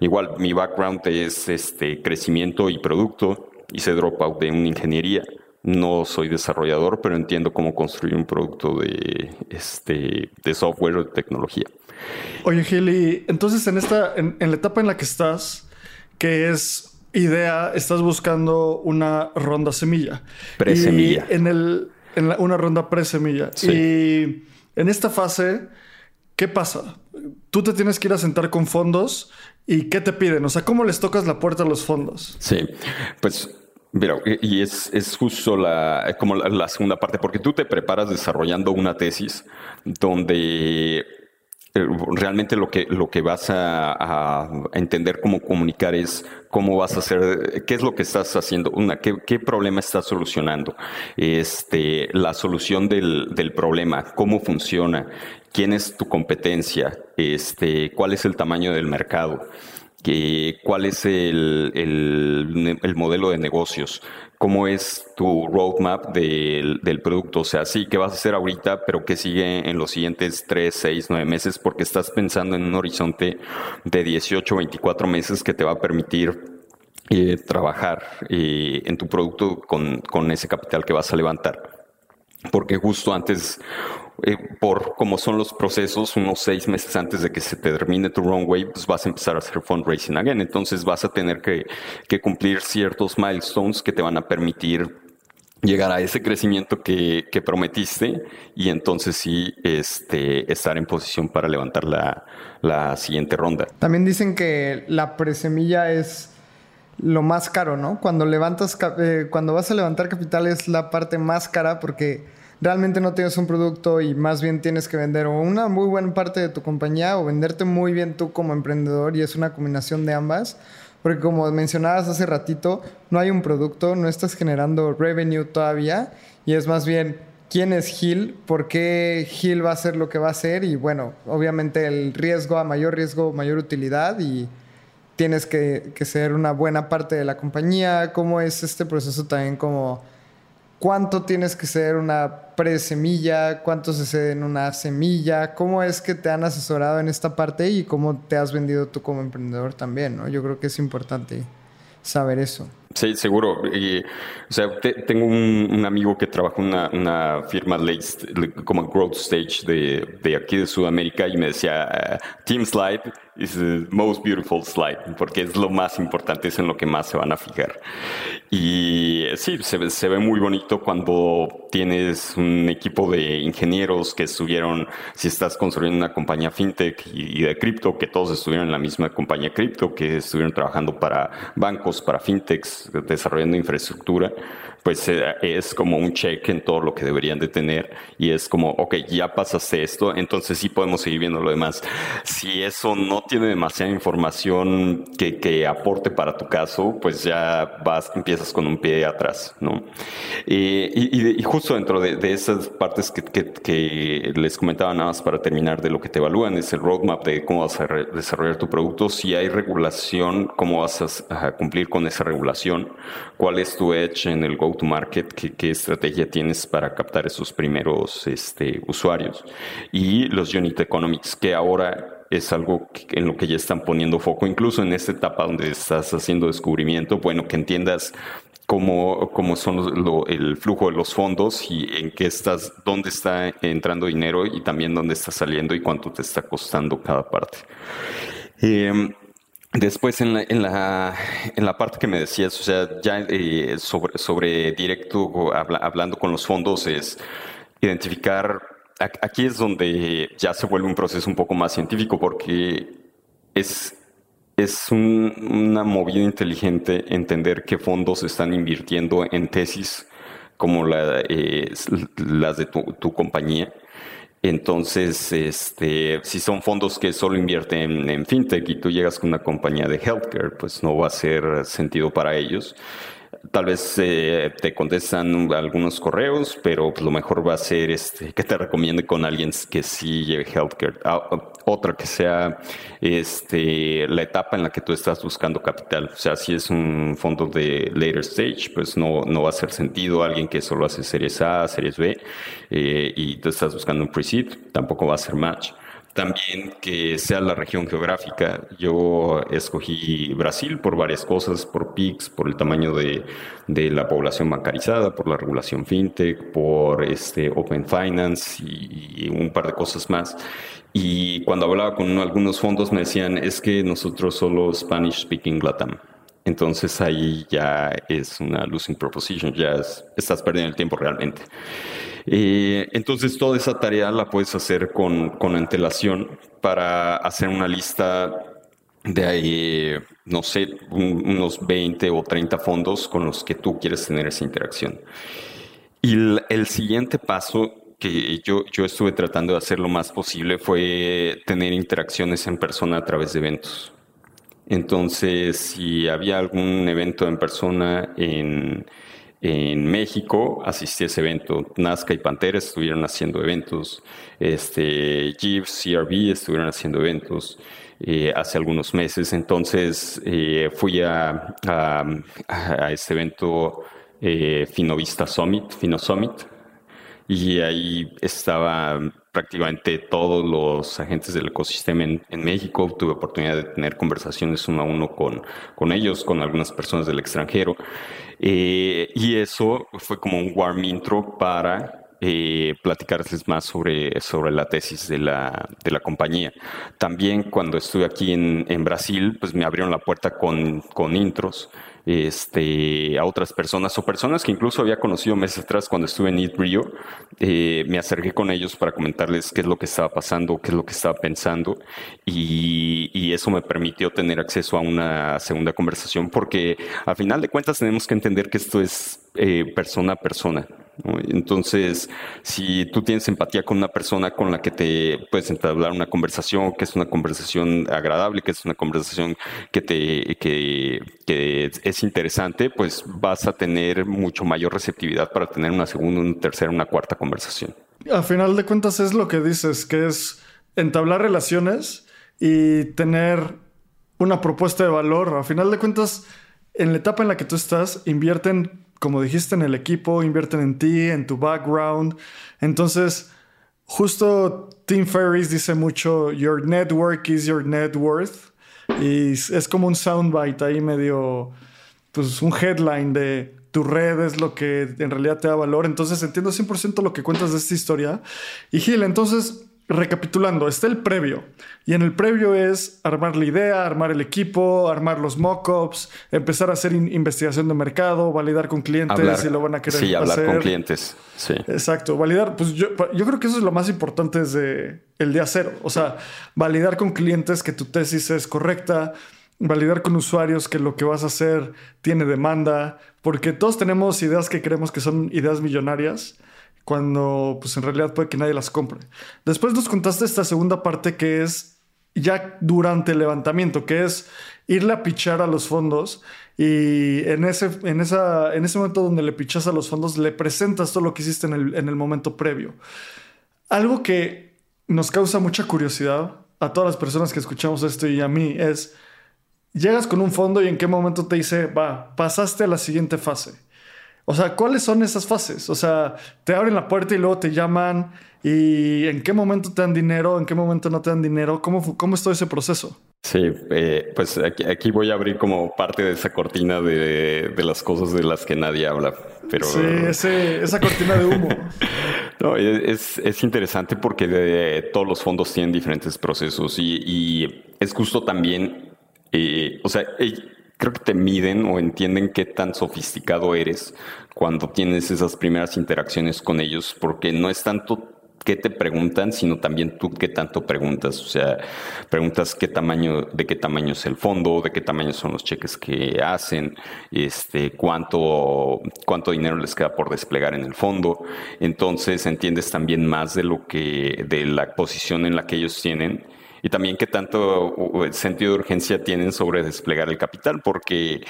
Igual mi background es este, crecimiento y producto, hice dropout de una ingeniería no soy desarrollador, pero entiendo cómo construir un producto de, este, de software o de tecnología. Oye, Gili, entonces en, esta, en, la etapa en la que estás, que es idea, estás buscando una ronda semilla. Pre-semilla. En, el, en una ronda pre-semilla. Y en esta fase, ¿qué pasa? Tú te tienes que ir a sentar con fondos y ¿qué te piden? O sea, ¿cómo les tocas la puerta a los fondos? Sí, pues pero, y es, es justo la, como la, segunda parte, porque tú te preparas desarrollando una tesis donde eh, realmente lo que, lo que vas a, entender cómo comunicar es cómo vas a hacer, qué es lo que estás haciendo, una, qué, qué problema estás solucionando, este, la solución del, del, problema, cómo funciona, quién es tu competencia, este, cuál es el tamaño del mercado cuál es el, el, modelo de negocios, cómo es tu roadmap del, producto. O sea, sí, ¿qué vas a hacer ahorita, pero qué sigue en los siguientes 3, 6, 9 meses? Porque estás pensando en un horizonte de 18, 24 meses que te va a permitir eh, trabajar eh, en tu producto con ese capital que vas a levantar porque justo antes, eh, por como son los procesos, unos seis meses antes de que se termine tu runway, pues vas a empezar a hacer fundraising again. Entonces vas a tener que, cumplir ciertos milestones que te van a permitir llegar a ese crecimiento que, prometiste y entonces sí este, estar en posición para levantar la, la siguiente ronda. También dicen que la presemilla es lo más caro, ¿no? Cuando levantas, eh, cuando vas a levantar capital es la parte más cara porque realmente no tienes un producto y más bien tienes que vender una muy buena parte de tu compañía o venderte muy bien tú como emprendedor y es una combinación de ambas. Porque como mencionabas hace ratito, no hay un producto, no estás generando revenue todavía y es más bien quién es Gil, por qué Gil va a hacer lo que va a hacer y bueno, obviamente el riesgo a mayor riesgo, mayor utilidad y tienes que, que, ser una buena parte de la compañía, cómo es este proceso también como cuánto tienes que ser una pre-semilla, cuánto se cede en una semilla, cómo es que te han asesorado en esta parte y cómo te has vendido tú como emprendedor también, ¿no? Yo creo que es importante saber eso. Sí, seguro. O sea, tengo un, amigo que trabaja en una, una, firma como Growth Stage de, de, aquí de Sudamérica y me decía, ah, Team Slide is the most beautiful slide, porque es lo más importante, es en lo que más se van a fijar. Y sí, se, se ve muy bonito cuando tienes un equipo de ingenieros que estuvieron, si estás construyendo una compañía fintech y, de cripto, que todos estuvieron en la misma compañía cripto, que estuvieron trabajando para bancos, para fintechs, desarrollando infraestructura pues eh, es como un check en todo lo que deberían de tener y es como, ok, ya pasaste esto, entonces sí podemos seguir viendo lo demás. Si eso no tiene demasiada información que, que aporte para tu caso, pues ya vas, empiezas con un pie atrás, ¿no? y, y, justo dentro de, de esas partes que, que, que, les comentaba nada más para terminar de lo que te evalúan, es el roadmap de cómo vas a desarrollar tu producto, si hay regulación, cómo vas a, a cumplir con esa regulación, cuál es tu edge en el go to market, qué, estrategia tienes para captar esos primeros este, usuarios. Y los unit economics, que ahora es algo en lo que ya están poniendo foco, incluso en esta etapa donde estás haciendo descubrimiento, bueno, que entiendas cómo, cómo son el flujo de los fondos y en qué estás, dónde está entrando dinero y también dónde está saliendo y cuánto te está costando cada parte. Eh, Después en la, en la, en la parte que me decías, o sea, ya eh, sobre, sobre directo, hablando con los fondos, es identificar, aquí es donde ya se vuelve un proceso un poco más científico porque es, es una movida inteligente entender qué fondos están invirtiendo en tesis como la, eh, las de tu compañía entonces, este, si son fondos que solo invierten en fintech y tú llegas con una compañía de healthcare, pues no va a ser sentido para ellos. Tal vez eh, te contestan algunos correos, pero pues, lo mejor va a ser este, que te recomiende con alguien que sí lleve healthcare. Ah, otra que sea este, la etapa en la que tú estás buscando capital. O sea, si es un fondo de later stage, pues no, no va a hacer sentido alguien que solo hace series A, series B, eh, y tú estás buscando un pre-seed, tampoco va a ser match. También que sea la región geográfica. Yo escogí Brasil por varias cosas, por PIX, por el tamaño de, de la población bancarizada, por la regulación fintech, por este Open Finance y, un par de cosas más. Y cuando hablaba con algunos fondos me decían, es que nosotros solo Spanish speaking Latam. Entonces ahí ya es una losing proposition, ya estás perdiendo el tiempo realmente. Eh, entonces toda esa tarea la puedes hacer con, con antelación para hacer una lista de ahí, no sé, unos 20 o 30 fondos con los que tú quieres tener esa interacción. Y el, siguiente paso que yo, yo estuve tratando de hacer lo más posible fue tener interacciones en persona a través de eventos. Entonces, si había algún evento en persona en, en México, asistí a ese evento. Nazca y Pantera estuvieron haciendo eventos. Este, Jeeves, CRB estuvieron haciendo eventos. Eh, hace algunos meses. Entonces eh, fui a, a, este evento eh, Finovista Summit, Fino Summit, y ahí estaba prácticamente todos los agentes del ecosistema en, México. Tuve oportunidad de tener conversaciones uno a uno con, con ellos, con algunas personas del extranjero. y eso fue como un warm intro para eh, platicarles más sobre, sobre la tesis de la, de la compañía. También cuando estuve aquí en, en Brasil, pues me abrieron la puerta con, con intros este, a otras personas o personas que incluso había conocido meses atrás cuando estuve en Eat Rio. Eh, me acerqué con ellos para comentarles qué es lo que estaba pasando, qué es lo que estaba pensando y, y eso me permitió tener acceso a una segunda conversación porque al final de cuentas tenemos que entender que esto es eh, persona a persona. Entonces, si tú tienes empatía con una persona con la que te puedes entablar una conversación, que es una conversación agradable, que es una conversación que te que, es interesante, pues vas a tener mucho mayor receptividad para tener una segunda, una tercera, una cuarta conversación. A final de cuentas es lo que dices, que es entablar relaciones y tener una propuesta de valor. A final de cuentas, en la etapa en la que tú estás, invierten como dijiste, en el equipo, invierten en ti, en tu background. Entonces, justo Tim Ferriss dice mucho, your network is your net worth. Y es como un soundbite ahí medio, pues un headline de tu red es lo que en realidad te da valor. Entonces entiendo 100% lo que cuentas de esta historia. Y Gil, entonces recapitulando, está el previo. Y en el previo es armar la idea, armar el equipo, armar los mockups, empezar a hacer investigación de mercado, validar con clientes si lo van a querer Sí, hablar con clientes. Sí. Exacto. Validar, pues yo, yo, creo que eso es lo más importante desde el día cero. O sea, validar con clientes que tu tesis es correcta, validar con usuarios que lo que vas a hacer tiene demanda, porque todos tenemos ideas que creemos que son ideas millonarias cuando pues en realidad puede que nadie las compre. Después nos contaste esta segunda parte que es ya durante el levantamiento, que es irle a pichar a los fondos y en ese, en esa, en ese momento donde le pichas a los fondos le presentas todo lo que hiciste en el, en el momento previo. Algo que nos causa mucha curiosidad a todas las personas que escuchamos esto y a mí es, llegas con un fondo y en qué momento te dice, va, pasaste a la siguiente fase. O sea, ¿cuáles son esas fases? O sea, te abren la puerta y luego te llaman y en qué momento te dan dinero, en qué momento no te dan dinero, ¿cómo, cómo es todo ese proceso? Sí, eh, pues aquí, voy a abrir como parte de esa cortina de, las cosas de las que nadie habla. Pero... Sí, esa cortina de humo. no, es, es, interesante porque de, todos los fondos tienen diferentes procesos y, y es justo también, eh, o sea, creo que te miden o entienden qué tan sofisticado eres cuando tienes esas primeras interacciones con ellos, porque no es tanto qué te preguntan, sino también tú qué tanto preguntas. O sea, preguntas qué tamaño, de qué tamaño es el fondo, de qué tamaño son los cheques que hacen, este, cuánto, cuánto dinero les queda por desplegar en el fondo. Entonces entiendes también más de lo que, de la posición en la que ellos tienen y también qué tanto sentido de urgencia tienen sobre desplegar el capital, porque eh,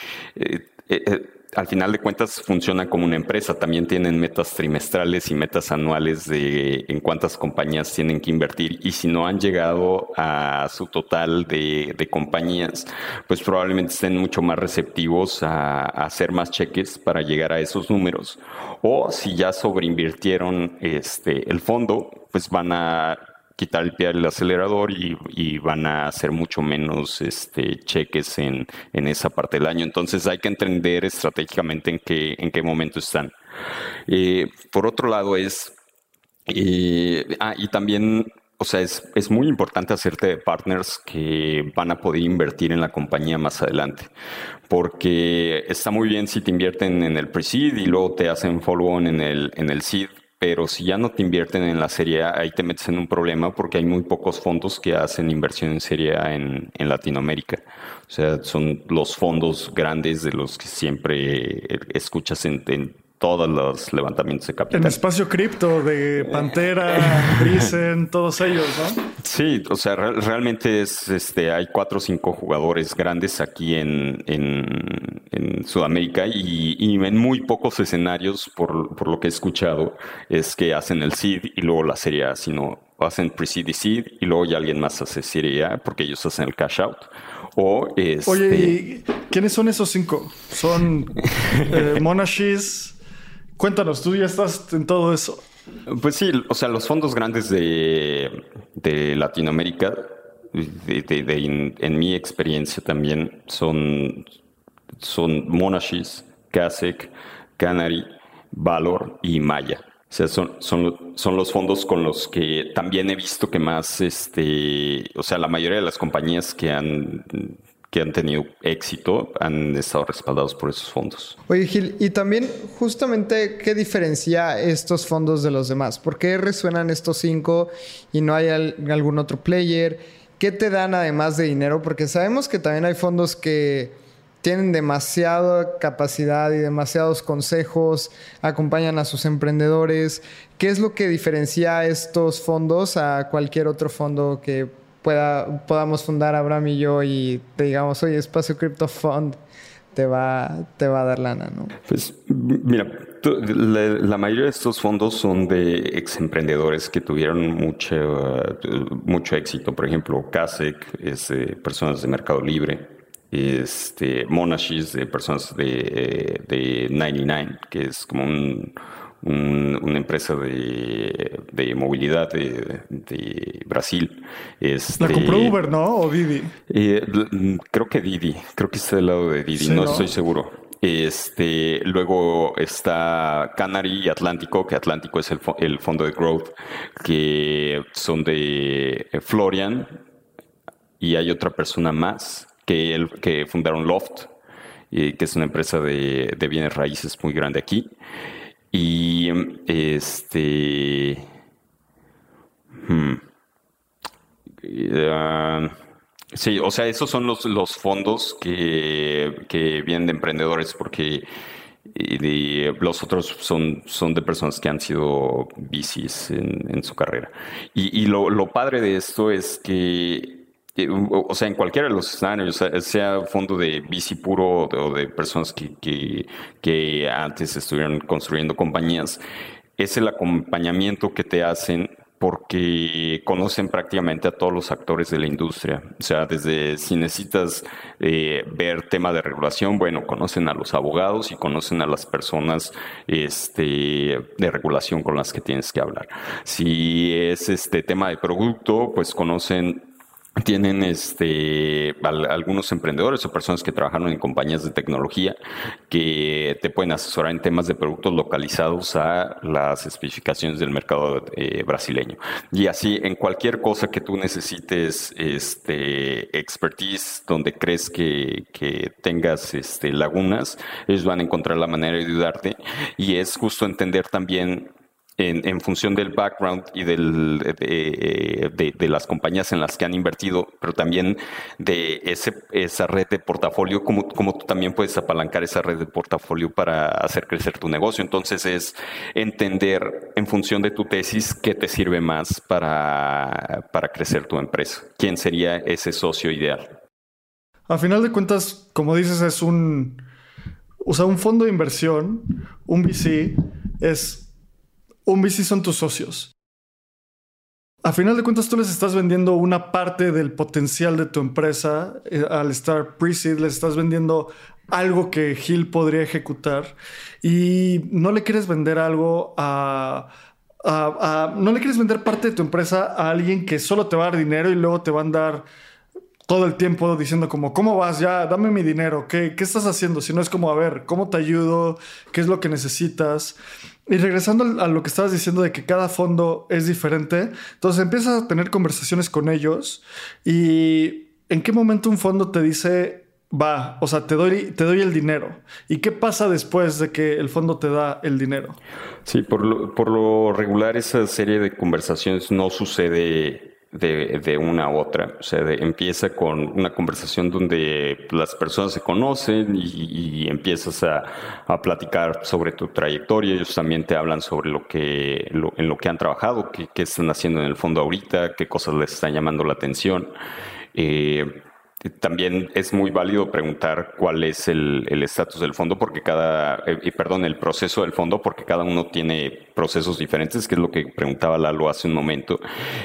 eh, eh, al final de cuentas funciona como una empresa, también tienen metas trimestrales y metas anuales de en cuántas compañías tienen que invertir y si no han llegado a su total de, compañías, pues probablemente estén mucho más receptivos a, a, hacer más cheques para llegar a esos números. O si ya sobreinvirtieron este, el fondo, pues van a quitar el pie del acelerador y, van a hacer mucho menos este, cheques en, esa parte del año. Entonces hay que entender estratégicamente en qué, en qué momento están. Eh, por otro lado es, eh, ah, y también, o sea, es, es muy importante hacerte de partners que van a poder invertir en la compañía más adelante porque está muy bien si te invierten en el pre-seed y luego te hacen follow-on en el, en el seed, pero si ya no te invierten en la serie A, ahí te metes en un problema porque hay muy pocos fondos que hacen inversión en serie A en, Latinoamérica. O sea, son los fondos grandes de los que siempre escuchas en, todos los levantamientos de capital. En espacio cripto de Pantera, Brisen, todos ellos, ¿no? Sí, o sea, realmente es, este, hay cuatro o cinco jugadores grandes aquí en, en, Sudamérica y, en muy pocos escenarios, por, por, lo que he escuchado, es que hacen el seed y luego la serie A, sino hacen pre-seed y seed y luego ya alguien más hace serie A porque ellos hacen el cash out. O este... Oye, quiénes son esos cinco? Son eh, Monashis, Cuéntanos, tú ya estás en todo eso. Pues sí, o sea, los fondos grandes de, Latinoamérica, en, mi experiencia también, son, son Monashis, Kasek, Canary, Valor y Maya. O sea, son, son, son los fondos con los que también he visto que más, este, o sea, la mayoría de las compañías que han que han tenido éxito han estado respaldados por esos fondos. Oye Gil, y también justamente qué diferencia estos fondos de los demás? ¿Por qué resuenan estos cinco y no hay algún otro player? ¿Qué te dan además de dinero? Porque sabemos que también hay fondos que tienen demasiada capacidad y demasiados consejos, acompañan a sus emprendedores. ¿Qué es lo que diferencia estos fondos a cualquier otro fondo que pueda, podamos fundar Abraham y yo y te digamos, oye, Espacio Crypto Fund te va, te va a dar lana, ¿no? Pues mira, la, mayoría de estos fondos son de ex emprendedores que tuvieron mucho, mucho éxito. Por ejemplo, CASEC es de personas de Mercado Libre. Este, Monashis de personas de, de 99, que es como un, una empresa de, movilidad de, Brasil. Este, la compró Uber, ¿no? ¿O Didi? Eh, creo que Didi, creo que está del lado de Didi, no, estoy seguro. Este, luego está Canary y Atlántico, que Atlántico es el, fondo de growth, que son de Florian, y hay otra persona más que, el, que fundaron Loft, que es una empresa de, de bienes raíces muy grande aquí. Y este... Hmm, eh, sí, o sea, esos son los, los fondos que, que vienen de emprendedores porque los otros son, son de personas que han sido bicis en, en su carrera. Y, y lo, lo, padre de esto es que o sea, en cualquiera de los escenarios, sea fondo de bici puro o de personas que, que, antes estuvieron construyendo compañías, es el acompañamiento que te hacen porque conocen prácticamente a todos los actores de la industria. O sea, desde si necesitas eh, ver tema de regulación, bueno, conocen a los abogados y conocen a las personas este, de regulación con las que tienes que hablar. Si es este tema de producto, pues conocen tienen este algunos emprendedores o personas que trabajaron en compañías de tecnología que te pueden asesorar en temas de productos localizados a las especificaciones del mercado eh, brasileño. Y así en cualquier cosa que tú necesites este expertise donde crees que, que tengas este lagunas ellos van a encontrar la manera de ayudarte. Y es justo entender también en, función del background y del, de, las compañías en las que han invertido, pero también de ese, esa red de portafolio, como, como tú también puedes apalancar esa red de portafolio para hacer crecer tu negocio. Entonces es entender en función de tu tesis qué te sirve más para, para crecer tu empresa. ¿Quién sería ese socio ideal? A final de cuentas, como dices, es un... O sea, un fondo de inversión, un VC, es un VC son tus socios. A final de cuentas, tú les estás vendiendo una parte del potencial de tu empresa eh, al estar pre-seed, les estás vendiendo algo que Gil podría ejecutar y no le quieres vender algo a, no le quieres vender parte de tu empresa a alguien que solo te va a dar dinero y luego te va a dar todo el tiempo diciendo como, ¿cómo vas? Ya, dame mi dinero. ¿Qué, ¿Qué estás haciendo? Si no es como, a ver, ¿cómo te ayudo? ¿Qué es lo que necesitas? Y regresando a lo que estabas diciendo de que cada fondo es diferente, entonces empiezas a tener conversaciones con ellos y en qué momento un fondo te dice, va, o sea, te doy, te doy el dinero. ¿Y qué pasa después de que el fondo te da el dinero? Sí, por lo, por lo regular esa serie de conversaciones no sucede de, una a otra. O sea, empieza con una conversación donde las personas se conocen y, empiezas a, platicar sobre tu trayectoria. Ellos también te hablan sobre lo que, en lo que han trabajado, qué, qué, están haciendo en el fondo ahorita, qué cosas les están llamando la atención. Eh, también es muy válido preguntar cuál es el estatus del fondo, porque cada, eh, perdón, el proceso del fondo, porque cada uno tiene procesos diferentes, que es lo que preguntaba Lalo hace un momento,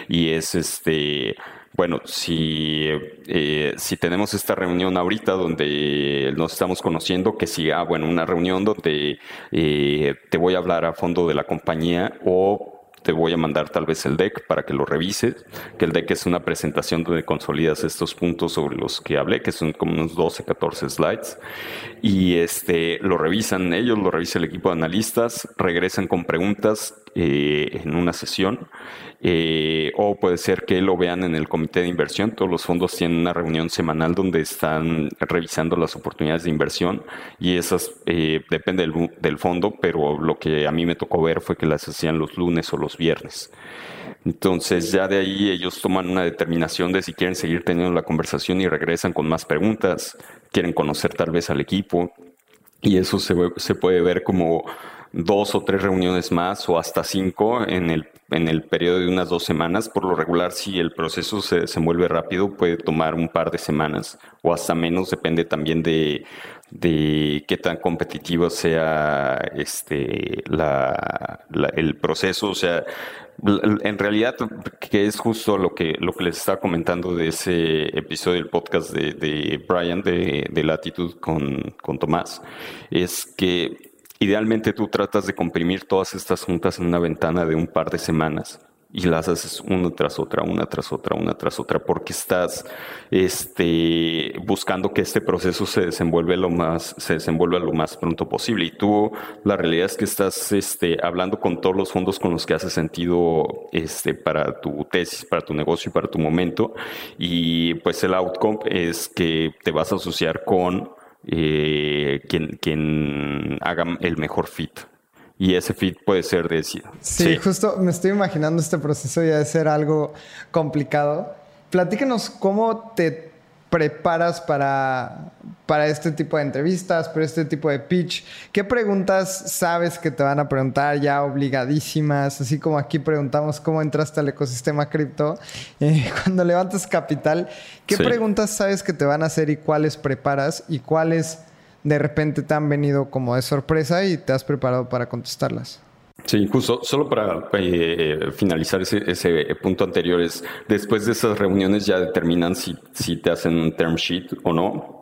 y es este, bueno, si, eh, si tenemos esta reunión ahorita donde nos estamos conociendo, que siga, bueno, una reunión donde eh, te voy a hablar a fondo de la compañía o te voy a mandar tal vez el deck para que lo revises, que el deck es una presentación donde consolidas estos puntos sobre los que hablé, que son como unos 12, 14 slides, y este, lo revisan ellos, lo revisa el equipo de analistas, regresan con preguntas eh, en una sesión, eh, o puede ser que lo vean en el comité de inversión. Todos los fondos tienen una reunión semanal donde están revisando las oportunidades de inversión y esas eh, depende del, del, fondo, pero lo que a mí me tocó ver fue que las hacían los lunes o los viernes. Entonces ya de ahí ellos toman una determinación de si quieren seguir teniendo la conversación y regresan con más preguntas, quieren conocer tal vez al equipo y eso se, se puede ver como dos o tres reuniones más o hasta cinco en el, en el periodo de unas dos semanas. Por lo regular, si el proceso se desenvuelve rápido, puede tomar un par de semanas o hasta menos, depende también de, de qué tan competitivo sea este, la, el proceso. O sea, en realidad, que es justo lo que, lo que les estaba comentando de ese episodio del podcast de, de Brian de, de Latitud con, con Tomás, es que Idealmente tú tratas de comprimir todas estas juntas en una ventana de un par de semanas y las haces una tras otra, una tras otra, una tras otra, porque estás este, buscando que este proceso se desenvuelva lo más, se desenvuelva lo más pronto posible. Y tú, la realidad es que estás este, hablando con todos los fondos con los que hace sentido este, para tu tesis, para tu negocio y para tu momento. Y pues el outcome es que te vas a asociar con eh, quien, quien haga el mejor fit. Y ese fit puede ser de... Sí, sí, justo me estoy imaginando este proceso ya de ser algo complicado. Platícanos cómo te preparas para, para este tipo de entrevistas, para este tipo de pitch? ¿Qué preguntas sabes que te van a preguntar ya obligadísimas? Así como aquí preguntamos cómo entraste al ecosistema cripto. Eh, cuando levantas capital, ¿qué preguntas sabes que te van a hacer y cuáles preparas y cuáles de repente te han venido como de sorpresa y te has preparado para contestarlas? Sí, justo, solo para eh, finalizar ese, punto anterior, es después de esas reuniones ya determinan si, si te hacen un term sheet o no.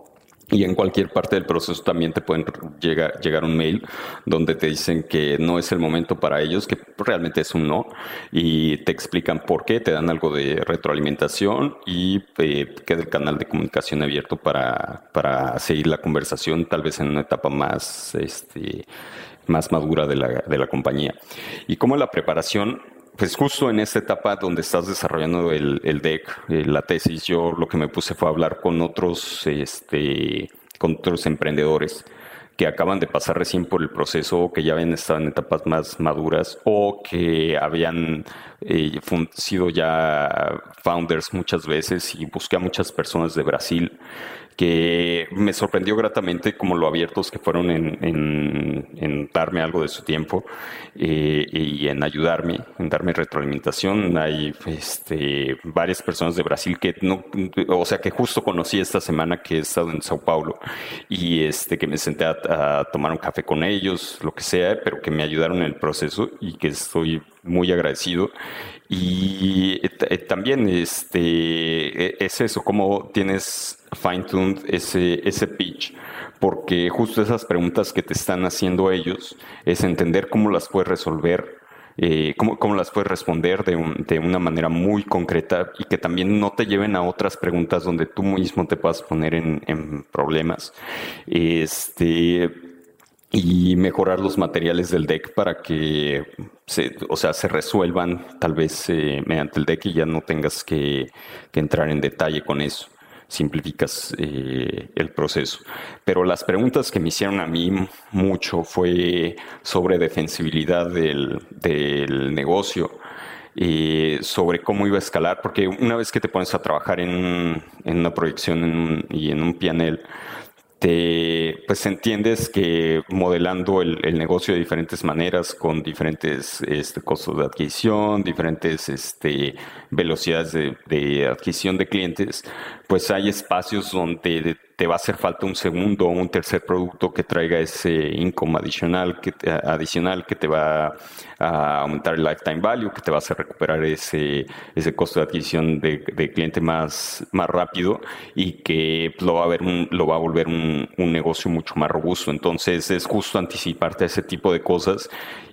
Y en cualquier parte del proceso también te pueden llegar, llegar un mail donde te dicen que no es el momento para ellos, que realmente es un no, y te explican por qué, te dan algo de retroalimentación y eh, queda el canal de comunicación abierto para, para seguir la conversación, tal vez en una etapa más este, más madura de la, de la compañía. Y como la preparación, pues justo en esta etapa donde estás desarrollando el, el deck, eh, la tesis, yo lo que me puse fue hablar con otros, este, con otros emprendedores que acaban de pasar recién por el proceso que ya habían estado en etapas más maduras o que habían eh, sido ya founders muchas veces y busqué a muchas personas de Brasil que me sorprendió gratamente como lo abiertos que fueron en, darme algo de su tiempo eh, y en ayudarme, en darme retroalimentación. Hay este, varias personas de Brasil que no, o sea, que justo conocí esta semana que he estado en Sao Paulo y este, que me senté a, tomar un café con ellos, lo que sea, pero que me ayudaron en el proceso y que estoy muy agradecido. Y eh, también este, e, es eso, como tienes fine-tuned ese, ese pitch, porque justo esas preguntas que te están haciendo ellos es entender cómo las puedes resolver, eh, cómo, cómo, las puedes responder de, de, una manera muy concreta y que también no te lleven a otras preguntas donde tú mismo te puedas poner en, en problemas. Este y mejorar los materiales del deck para que se, o sea, se resuelvan tal vez eh, mediante el deck y ya no tengas que, entrar en detalle con eso simplificas eh, el proceso. Pero las preguntas que me hicieron a mí mucho fue sobre defensibilidad del, negocio. eh, sobre cómo iba a escalar, porque una vez que te pones a trabajar en, una proyección y en un pianel, te, pues entiendes que modelando el, negocio de diferentes maneras, con diferentes este, costos de adquisición, diferentes este, velocidades de, de, adquisición de clientes, pues hay espacios donde te va a hacer falta un segundo o un tercer producto que traiga ese income adicional que, adicional que te va a aumentar el lifetime value, que te va a hacer recuperar ese, ese costo de adquisición de, cliente más, más rápido y que lo va a, ver lo va a volver un, un negocio mucho más robusto. Entonces es justo anticiparte a ese tipo de cosas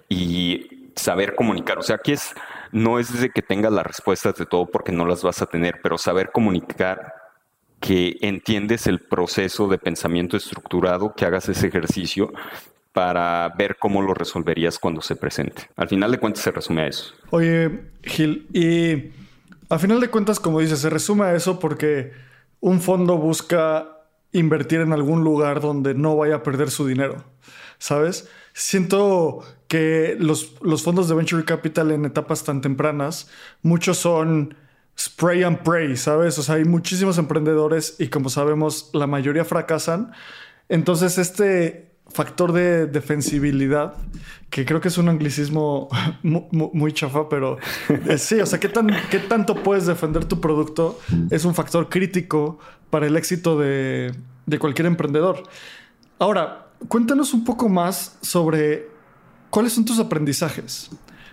y saber comunicar. O sea, aquí es, no es desde que tengas las respuestas de todo porque no las vas a tener, pero saber comunicar que entiendes el proceso de pensamiento estructurado, que hagas ese ejercicio para ver cómo lo resolverías cuando se presente. Al final de cuentas se resume a eso. Oye, Gil, y al final de cuentas, como dices, se resume a eso porque un fondo busca invertir en algún lugar donde no vaya a perder su dinero, ¿sabes? Siento que los, los fondos de venture capital en etapas tan tempranas, muchos son spray and pray, ¿sabes? O sea, hay muchísimos emprendedores y como sabemos, la mayoría fracasan. Entonces, este factor de defensibilidad, que creo que es un anglicismo muy, chafa, pero eh, sí, o sea, ¿qué, tan, ¿qué tanto puedes defender tu producto? Es un factor crítico para el éxito de, cualquier emprendedor. Ahora, cuéntanos un poco más sobre cuáles son tus aprendizajes,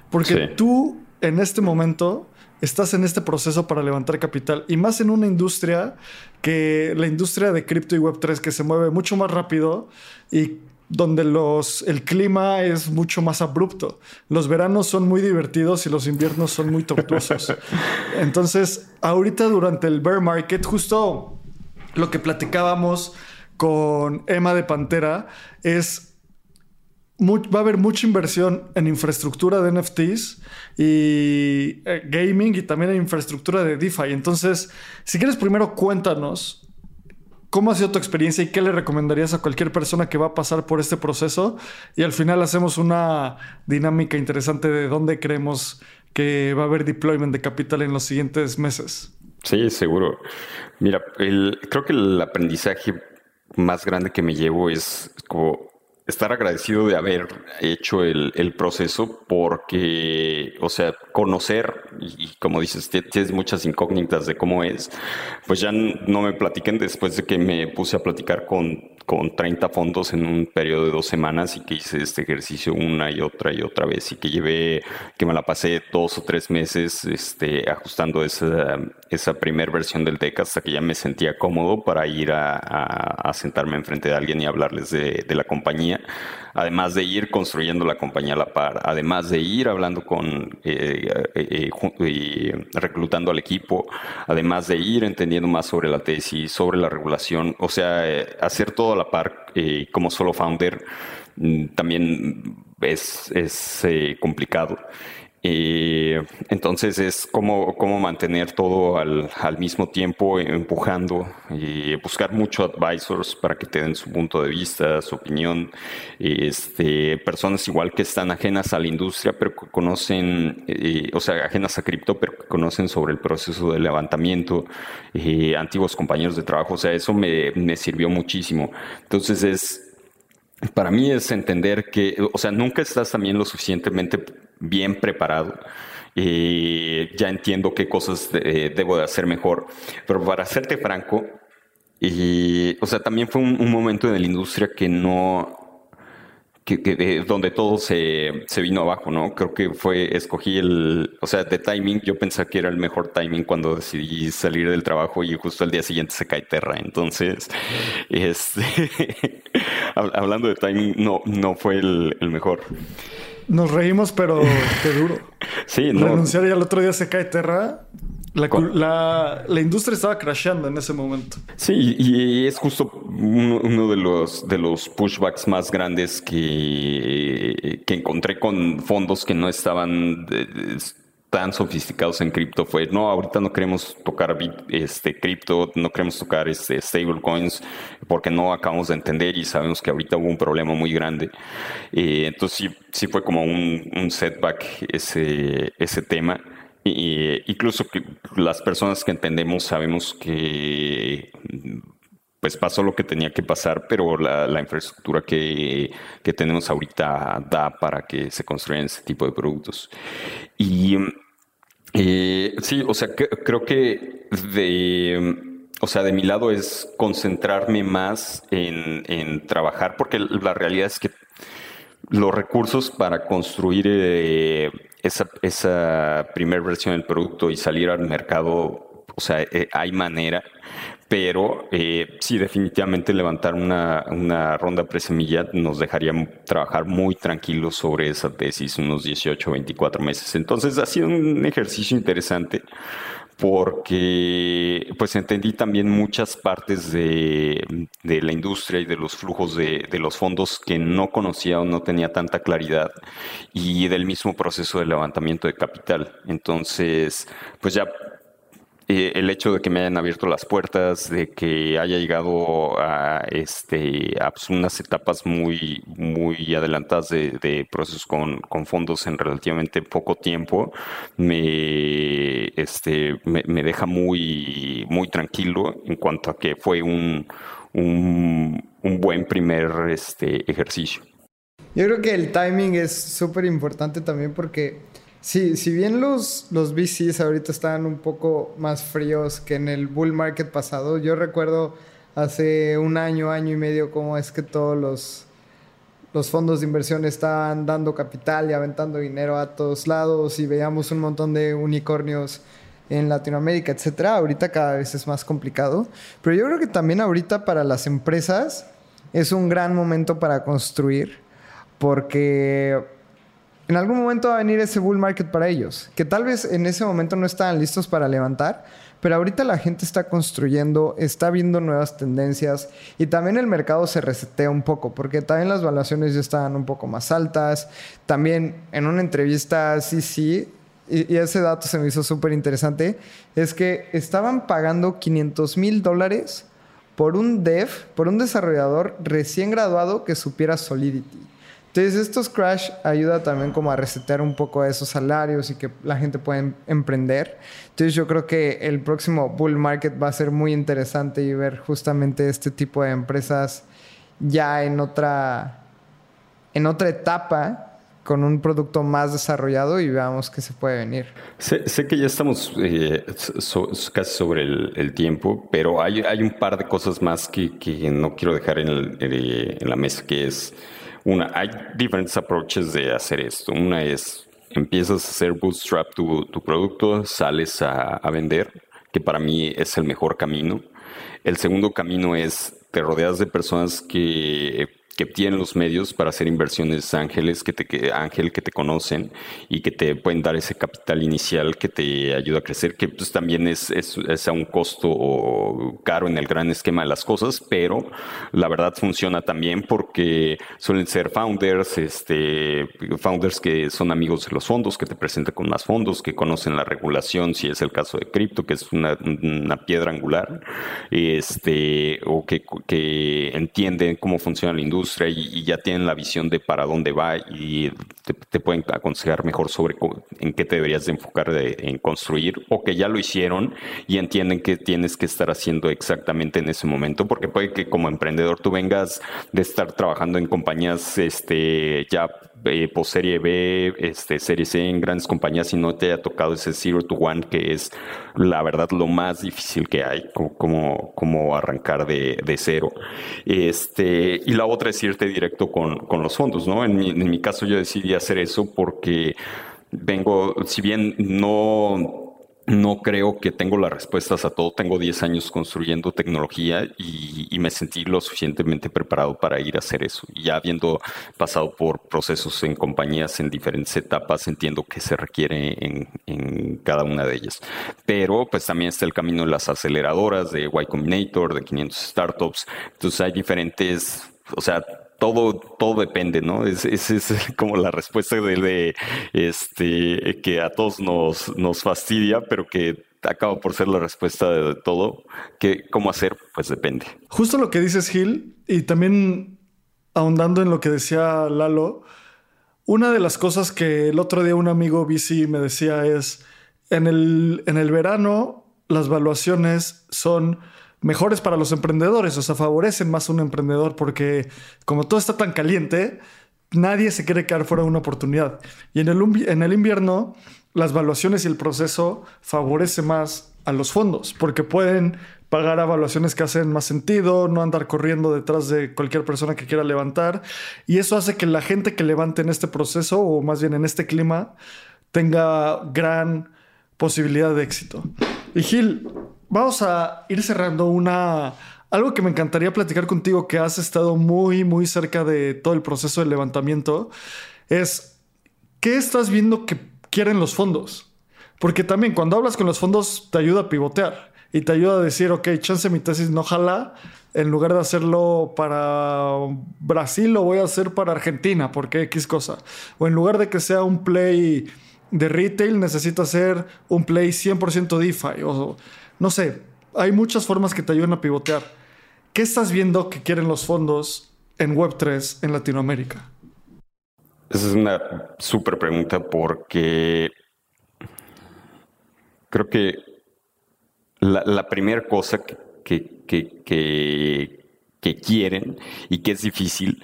porque tú en este momento estás en este proceso para levantar capital y más en una industria que la industria de cripto y web3 que se mueve mucho más rápido y donde los, el clima es mucho más abrupto. Los veranos son muy divertidos y los inviernos son muy tortuosos. Entonces, ahorita durante el bear market, justo lo que platicábamos con Emma de Pantera es va a haber mucha inversión en infraestructura de NFTs y eh, gaming y también en infraestructura de DeFi. Entonces, si quieres, primero cuéntanos cómo ha sido tu experiencia y qué le recomendarías a cualquier persona que va a pasar por este proceso. Y al final hacemos una dinámica interesante de dónde creemos que va a haber deployment de capital en los siguientes meses. Sí, seguro. Mira, creo que el aprendizaje más grande que me llevo es como estar agradecido de haber hecho el, proceso porque, o sea, conocer y, como dices, tienes muchas incógnitas de cómo es, pues ya no me platiquen después de que me puse a platicar con, con 30 fondos en un periodo de dos semanas y que hice este ejercicio una y otra y otra vez y que llevé, que me la pasé dos o tres meses este, ajustando esa, esa primera versión del deck hasta que ya me sentía cómodo para ir a, a, sentarme enfrente de alguien y hablarles de, de la compañía además de ir construyendo la compañía a la par, además de ir hablando con, eh, eh, eh, reclutando al equipo, además de ir entendiendo más sobre la tesis, sobre la regulación, o sea, hacer todo a la par como solo founder mm, también es, es complicado. Y entonces es como, como mantener todo al, al, mismo tiempo empujando y buscar muchos advisors para que te den su punto de vista, su opinión. Este, personas igual que están ajenas a la industria, pero que conocen, eh, o sea, ajenas a cripto, pero que conocen sobre el proceso de levantamiento, eh, antiguos compañeros de trabajo. O sea, eso me, me sirvió muchísimo. Entonces es para mí es entender que, o sea, nunca estás también lo suficientemente bien preparado. y ya entiendo qué cosas debo de hacer mejor. Pero para serte franco, y, o sea, también fue un, momento en la industria que no, que, donde todo se, se, vino abajo, ¿no? Creo que fue, escogí el, o sea, de timing, yo pensé que era el mejor timing cuando decidí salir del trabajo y justo al día siguiente se cae Terra. Entonces, este, hablando de timing, no, no fue el, el mejor. Nos reímos, pero qué duro. sí, no. Renunciar y al otro día se cae Terra. La, la, industria estaba crasheando en ese momento. Sí, y es justo uno, de los de los pushbacks más grandes que, que encontré con fondos que no estaban tan sofisticados en cripto fue, no, ahorita no queremos tocar este cripto, no queremos tocar este stablecoins porque no acabamos de entender y sabemos que ahorita hubo un problema muy grande. Eh, entonces sí, sí fue como un, setback ese, ese tema. Incluso que las personas que entendemos sabemos que pues pasó lo que tenía que pasar, pero la, infraestructura que, tenemos ahorita da para que se construyan ese tipo de productos. Y eh, sí, o sea, creo que de, o sea, de mi lado es concentrarme más en, trabajar, porque la realidad es que los recursos para construir eh, esa, primera versión del producto y salir al mercado, o sea, eh, hay manera pero eh, sí, definitivamente levantar una, una ronda presemilla nos dejaría trabajar muy tranquilos sobre esa tesis unos 18 o 24 meses. Entonces ha sido un ejercicio interesante porque pues entendí también muchas partes de, la industria y de los flujos de, de, los fondos que no conocía o no tenía tanta claridad y del mismo proceso de levantamiento de capital. Entonces, pues ya el hecho de que me hayan abierto las puertas, de que haya llegado a, este, a pues, unas etapas muy, muy adelantadas de, procesos con, fondos en relativamente poco tiempo, me, este, me, deja muy, muy tranquilo en cuanto a que fue un, un, un buen primer este, ejercicio. Yo creo que el timing es súper importante también porque Sí, si bien los, los VCs ahorita están un poco más fríos que en el bull market pasado, yo recuerdo hace un año, año y medio cómo es que todos los, los fondos de inversión estaban dando capital y aventando dinero a todos lados y veíamos un montón de unicornios en Latinoamérica, etcétera. Ahorita cada vez es más complicado, pero yo creo que también ahorita para las empresas es un gran momento para construir porque en algún momento va a venir ese bull market para ellos, que tal vez en ese momento no estaban listos para levantar, pero ahorita la gente está construyendo, está viendo nuevas tendencias y también el mercado se resetea un poco, porque también las valuaciones ya estaban un poco más altas. También en una entrevista, sí, sí, y, ese dato se me hizo súper interesante, es que estaban pagando 500 mil dólares por un dev, por un desarrollador recién graduado que supiera Solidity. Entonces, estos crash ayuda también como a resetear un poco esos salarios y que la gente pueda em-, emprender. Entonces, yo creo que el próximo bull market va a ser muy interesante y ver justamente este tipo de empresas ya en otra, en otra etapa con un producto más desarrollado y veamos qué se puede venir. Sé, que ya estamos eh, casi sobre el, tiempo, pero hay, hay, un par de cosas más que, que no quiero dejar en, en la mesa, que es una, hay diferentes approaches de hacer esto. Una es, empiezas a hacer bootstrap tu, tu producto, sales a, a vender, que para mí es el mejor camino. El segundo camino es, te rodeas de personas que que tienen los medios para hacer inversiones ángeles que te que, ángel que te conocen y que te pueden dar ese capital inicial que te ayuda a crecer que pues también es, es, a un costo caro en el gran esquema de las cosas pero la verdad funciona también porque suelen ser founders este founders que son amigos de los fondos que te presentan con más fondos que conocen la regulación si es el caso de cripto que es una, una piedra angular este o que, que entienden cómo funciona la industria y, ya tienen la visión de para dónde va y te, pueden aconsejar mejor sobre en qué te deberías de enfocar en construir o que ya lo hicieron y entienden que tienes que estar haciendo exactamente en ese momento porque puede que como emprendedor tú vengas de estar trabajando en compañías este ya eh, por serie B, este, serie C en grandes compañías y no te haya tocado ese zero to one que es la verdad lo más difícil que hay, como, como, arrancar de, de, cero. Este, y la otra es irte directo con, con los fondos, ¿no? En mi, en mi caso yo decidí hacer eso porque vengo, si bien no no creo que tengo las respuestas a todo. Tengo 10 años construyendo tecnología y, me sentí lo suficientemente preparado para ir a hacer eso. Ya habiendo pasado por procesos en compañías en diferentes etapas, entiendo que se requiere en, en, cada una de ellas. Pero pues también está el camino de las aceleradoras, de Y Combinator, de 500 startups. Entonces hay diferentes, o sea, todo, todo depende, ¿no? Es, es, como la respuesta de, este que a todos nos, nos fastidia, pero que acaba por ser la respuesta de, todo. Que cómo hacer, pues depende. Justo lo que dices, Gil, y también ahondando en lo que decía Lalo, una de las cosas que el otro día un amigo BC me decía es en el, en el verano las valuaciones son mejores para los emprendedores, o sea, favorecen más a un emprendedor porque como todo está tan caliente, nadie se quiere quedar fuera de una oportunidad. Y en el, en el invierno, las valuaciones y el proceso favorece más a los fondos porque pueden pagar evaluaciones que hacen más sentido, no andar corriendo detrás de cualquier persona que quiera levantar. Y eso hace que la gente que levante en este proceso, o más bien en este clima, tenga gran posibilidad de éxito. Y Gil, vamos a ir cerrando una... Algo que me encantaría platicar contigo, que has estado muy, muy cerca de todo el proceso de levantamiento, es ¿qué estás viendo que quieren los fondos? Porque también cuando hablas con los fondos te ayuda a pivotear y te ayuda a decir, ok, chance mi tesis no jala, en lugar de hacerlo para Brasil, lo voy a hacer para Argentina, porque X cosa. O en lugar de que sea un play de retail, necesito hacer un play 100% DeFi. O no sé, hay muchas formas que te ayudan a pivotear. ¿Qué estás viendo que quieren los fondos en Web3 en Latinoamérica? Esa es una súper pregunta porque creo que la, primera cosa que, que, quieren y que es difícil,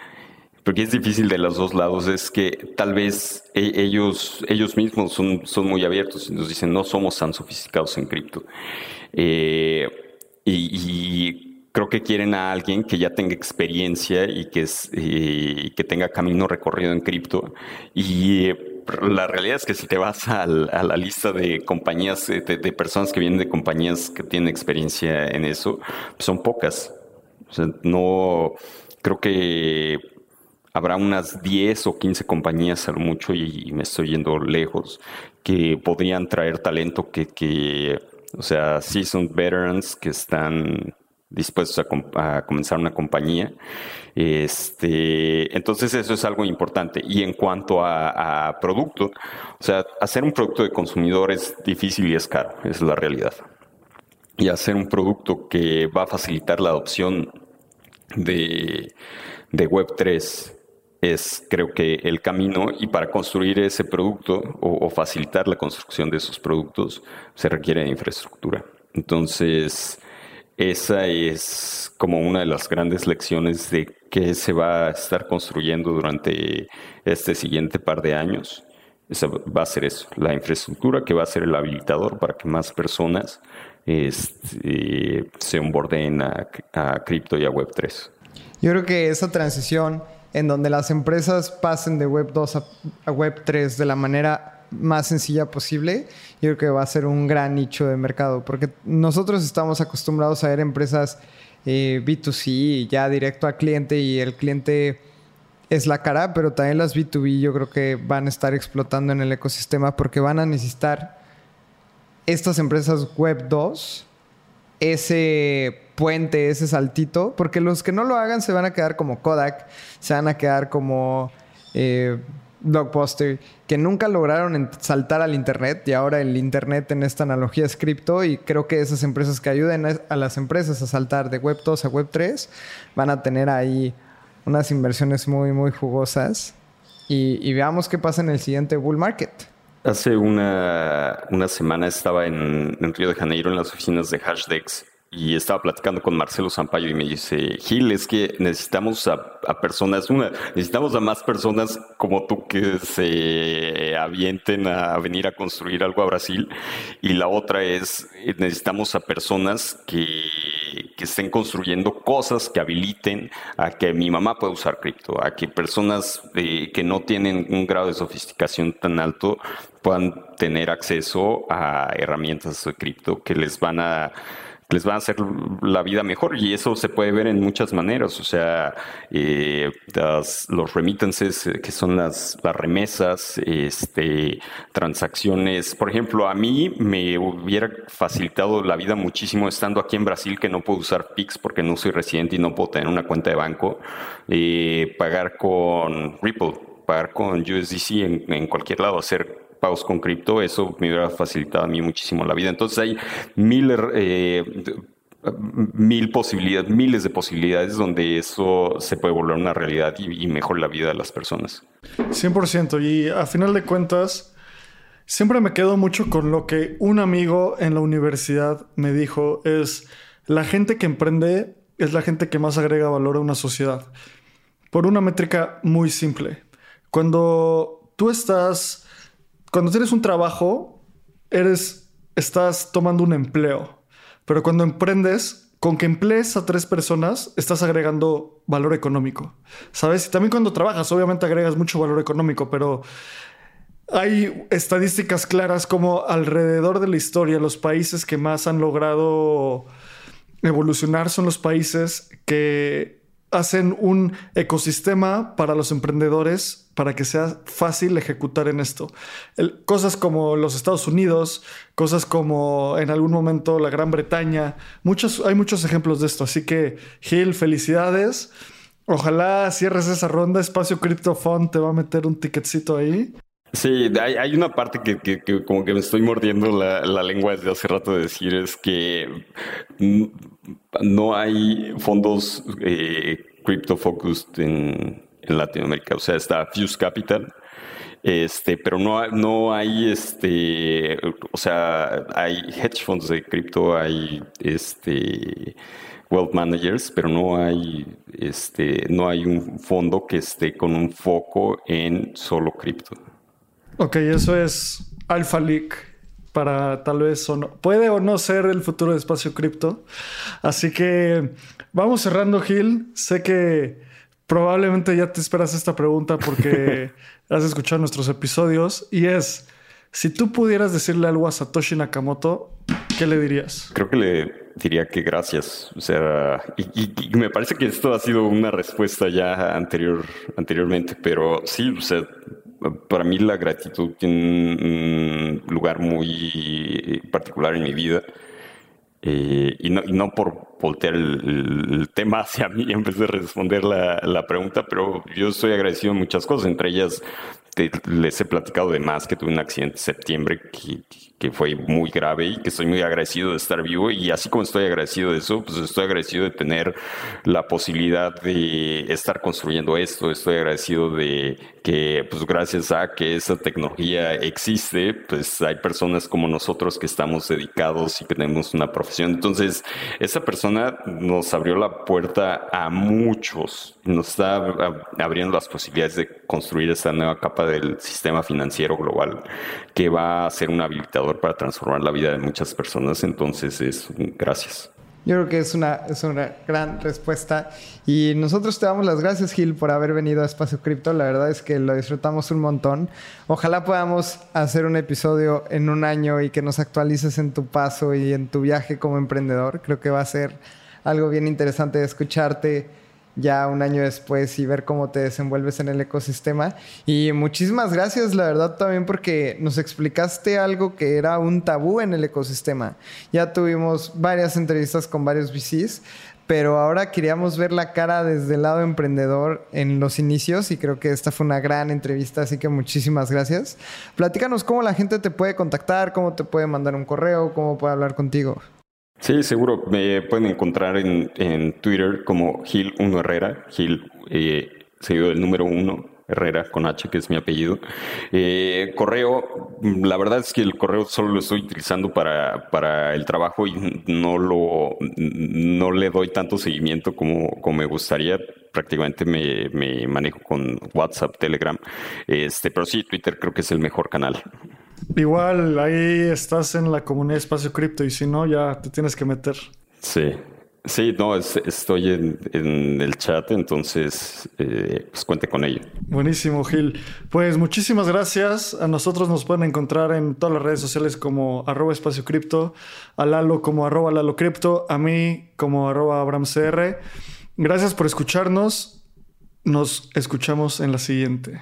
porque es difícil de los dos lados, es que tal vez e, ellos, ellos mismos son, son muy abiertos y nos dicen no somos tan sofisticados en cripto. Eh, y, creo que quieren a alguien que ya tenga experiencia y que, es, que tenga camino recorrido en cripto. Y la realidad es que si te vas a la lista de compañías, de, personas que vienen de compañías que tienen experiencia en eso, son pocas. no creo que habrá unas 10 o 15 compañías a lo mucho y, me estoy yendo lejos que podrían traer talento que, que o sea, seasoned veterans que están dispuestos a, comenzar una compañía. Este, entonces eso es algo importante. Y en cuanto a, producto, o sea, hacer un producto de consumidor es difícil y es caro, es la realidad. Y hacer un producto que va a facilitar la adopción de, de Web3 es creo que el camino y para construir ese producto o, facilitar la construcción de esos productos se requiere de infraestructura. Entonces, esa es como una de las grandes lecciones de qué se va a estar construyendo durante este siguiente par de años. Esa va a ser eso, la infraestructura que va a ser el habilitador para que más personas este, se onboardeen a, a cripto y a Web3. Yo creo que esa transición en donde las empresas pasen de Web 2 a, Web 3 de la manera más sencilla posible, yo creo que va a ser un gran nicho de mercado, porque nosotros estamos acostumbrados a ver empresas eh, B2C, ya directo al cliente y el cliente es la cara, pero también las B2B yo creo que van a estar explotando en el ecosistema porque van a necesitar estas empresas Web 2 ese puente, ese saltito, porque los que no lo hagan se van a quedar como Kodak, se van a quedar como eh, Blockbuster, que nunca lograron saltar al Internet y ahora el Internet en esta analogía es cripto y creo que esas empresas que ayuden a las empresas a saltar de Web 2 a Web 3 van a tener ahí unas inversiones muy, muy jugosas y, veamos qué pasa en el siguiente bull market. Hace una, una semana estaba en, en, Río de Janeiro en las oficinas de Hashdex y estaba platicando con Marcelo Zampayo y me dice, Gil, es que necesitamos a, personas, una, necesitamos a más personas como tú que se avienten a venir a construir algo a Brasil. Y la otra es, necesitamos a personas que, que estén construyendo cosas que habiliten a que mi mamá pueda usar cripto, a que personas eh, que no tienen un grado de sofisticación tan alto puedan tener acceso a herramientas de cripto que les van a les va a hacer la vida mejor y eso se puede ver en muchas maneras. O sea, eh, los remittances, eh, que son las, las remesas, este, transacciones. Por ejemplo, a mí me hubiera facilitado la vida muchísimo estando aquí en Brasil, que no puedo usar Pix porque no soy residente y no puedo tener una cuenta de banco, eh, pagar con Ripple, pagar con USDC en, en cualquier lado, hacer pagos con cripto, eso me hubiera facilitado a mí muchísimo la vida. Entonces hay mil, eh, mil posibilidades, miles de posibilidades donde eso se puede volver una realidad y, y mejor la vida de las personas. 100%. Y a final de cuentas, siempre me quedo mucho con lo que un amigo en la universidad me dijo, es la gente que emprende es la gente que más agrega valor a una sociedad. Por una métrica muy simple. Cuando tú estás cuando tienes un trabajo, eres, estás tomando un empleo. Pero cuando emprendes, con que emplees a tres personas, estás agregando valor económico. ¿Sabes? Y también cuando trabajas, obviamente agregas mucho valor económico, pero hay estadísticas claras como alrededor de la historia, los países que más han logrado evolucionar son los países que hacen un ecosistema para los emprendedores para que sea fácil ejecutar en esto. cosas como los Estados Unidos, cosas como en algún momento la Gran Bretaña, muchos, hay muchos ejemplos de esto. Así que, Gil, felicidades. Ojalá cierres esa ronda. Espacio Crypto Fund te va a meter un ticketcito ahí. Sí, hay, una parte que, como que me estoy mordiendo la, la, lengua desde hace rato de decir es que no hay fondos eh, crypto focused en, Latinoamérica. O sea, está Fuse Capital, este, pero no, no hay este, o sea, hay hedge funds de cripto, hay este wealth managers, pero no hay este, no hay un fondo que esté con un foco en solo cripto. Ok, eso es Alpha Leak para tal vez o no, puede o no ser el futuro de espacio cripto. Así que vamos cerrando, Gil. Sé que probablemente ya te esperas esta pregunta porque has escuchado nuestros episodios y es, si tú pudieras decirle algo a Satoshi Nakamoto, ¿qué le dirías? Creo que le diría que gracias. O sea, y, me parece que esto ha sido una respuesta ya anterior, anteriormente, pero sí, o sea, para mí la gratitud tiene un lugar muy particular en mi vida. Eh, y, no, y, no, por voltear el, tema hacia mí en vez de responder la, la, pregunta, pero yo estoy agradecido en muchas cosas, entre ellas les he platicado de más que tuve un accidente en septiembre que, que, fue muy grave y que estoy muy agradecido de estar vivo. Y así como estoy agradecido de eso, pues estoy agradecido de tener la posibilidad de estar construyendo esto, estoy agradecido de que pues gracias a que esa tecnología existe, pues hay personas como nosotros que estamos dedicados y tenemos una profesión. Entonces, esa persona nos abrió la puerta a muchos, nos está abriendo las posibilidades de construir esta nueva capa del sistema financiero global que va a ser un habilitador para transformar la vida de muchas personas. Entonces, es gracias. Yo creo que es una, es una gran respuesta. Y nosotros te damos las gracias, Gil, por haber venido a Espacio Cripto. La verdad es que lo disfrutamos un montón. Ojalá podamos hacer un episodio en un año y que nos actualices en tu paso y en tu viaje como emprendedor. Creo que va a ser algo bien interesante de escucharte ya un año después y ver cómo te desenvuelves en el ecosistema. Y muchísimas gracias, la verdad, también porque nos explicaste algo que era un tabú en el ecosistema. Ya tuvimos varias entrevistas con varios VCs, pero ahora queríamos ver la cara desde el lado emprendedor en los inicios y creo que esta fue una gran entrevista, así que muchísimas gracias. Platícanos cómo la gente te puede contactar, cómo te puede mandar un correo, cómo puede hablar contigo. Sí, seguro. Me pueden encontrar en, en Twitter como Gil1 Herrera, Gil eh, seguido del número 1 Herrera con H, que es mi apellido. Eh, correo, la verdad es que el correo solo lo estoy utilizando para, para el trabajo y no lo no le doy tanto seguimiento como, como me gustaría. Prácticamente me, me manejo con WhatsApp, Telegram. Este, pero sí, Twitter creo que es el mejor canal. Igual ahí estás en la comunidad Espacio Cripto y si no, ya te tienes que meter. Sí. Sí, no, estoy en, el chat, entonces eh, pues cuente con ello. Buenísimo, Gil. Pues muchísimas gracias. A nosotros nos pueden encontrar en todas las redes sociales como arroba espacio cripto, a Lalo como arroba Lalo cripto, a mí como arroba AbramCR. Gracias por escucharnos. Nos escuchamos en la siguiente.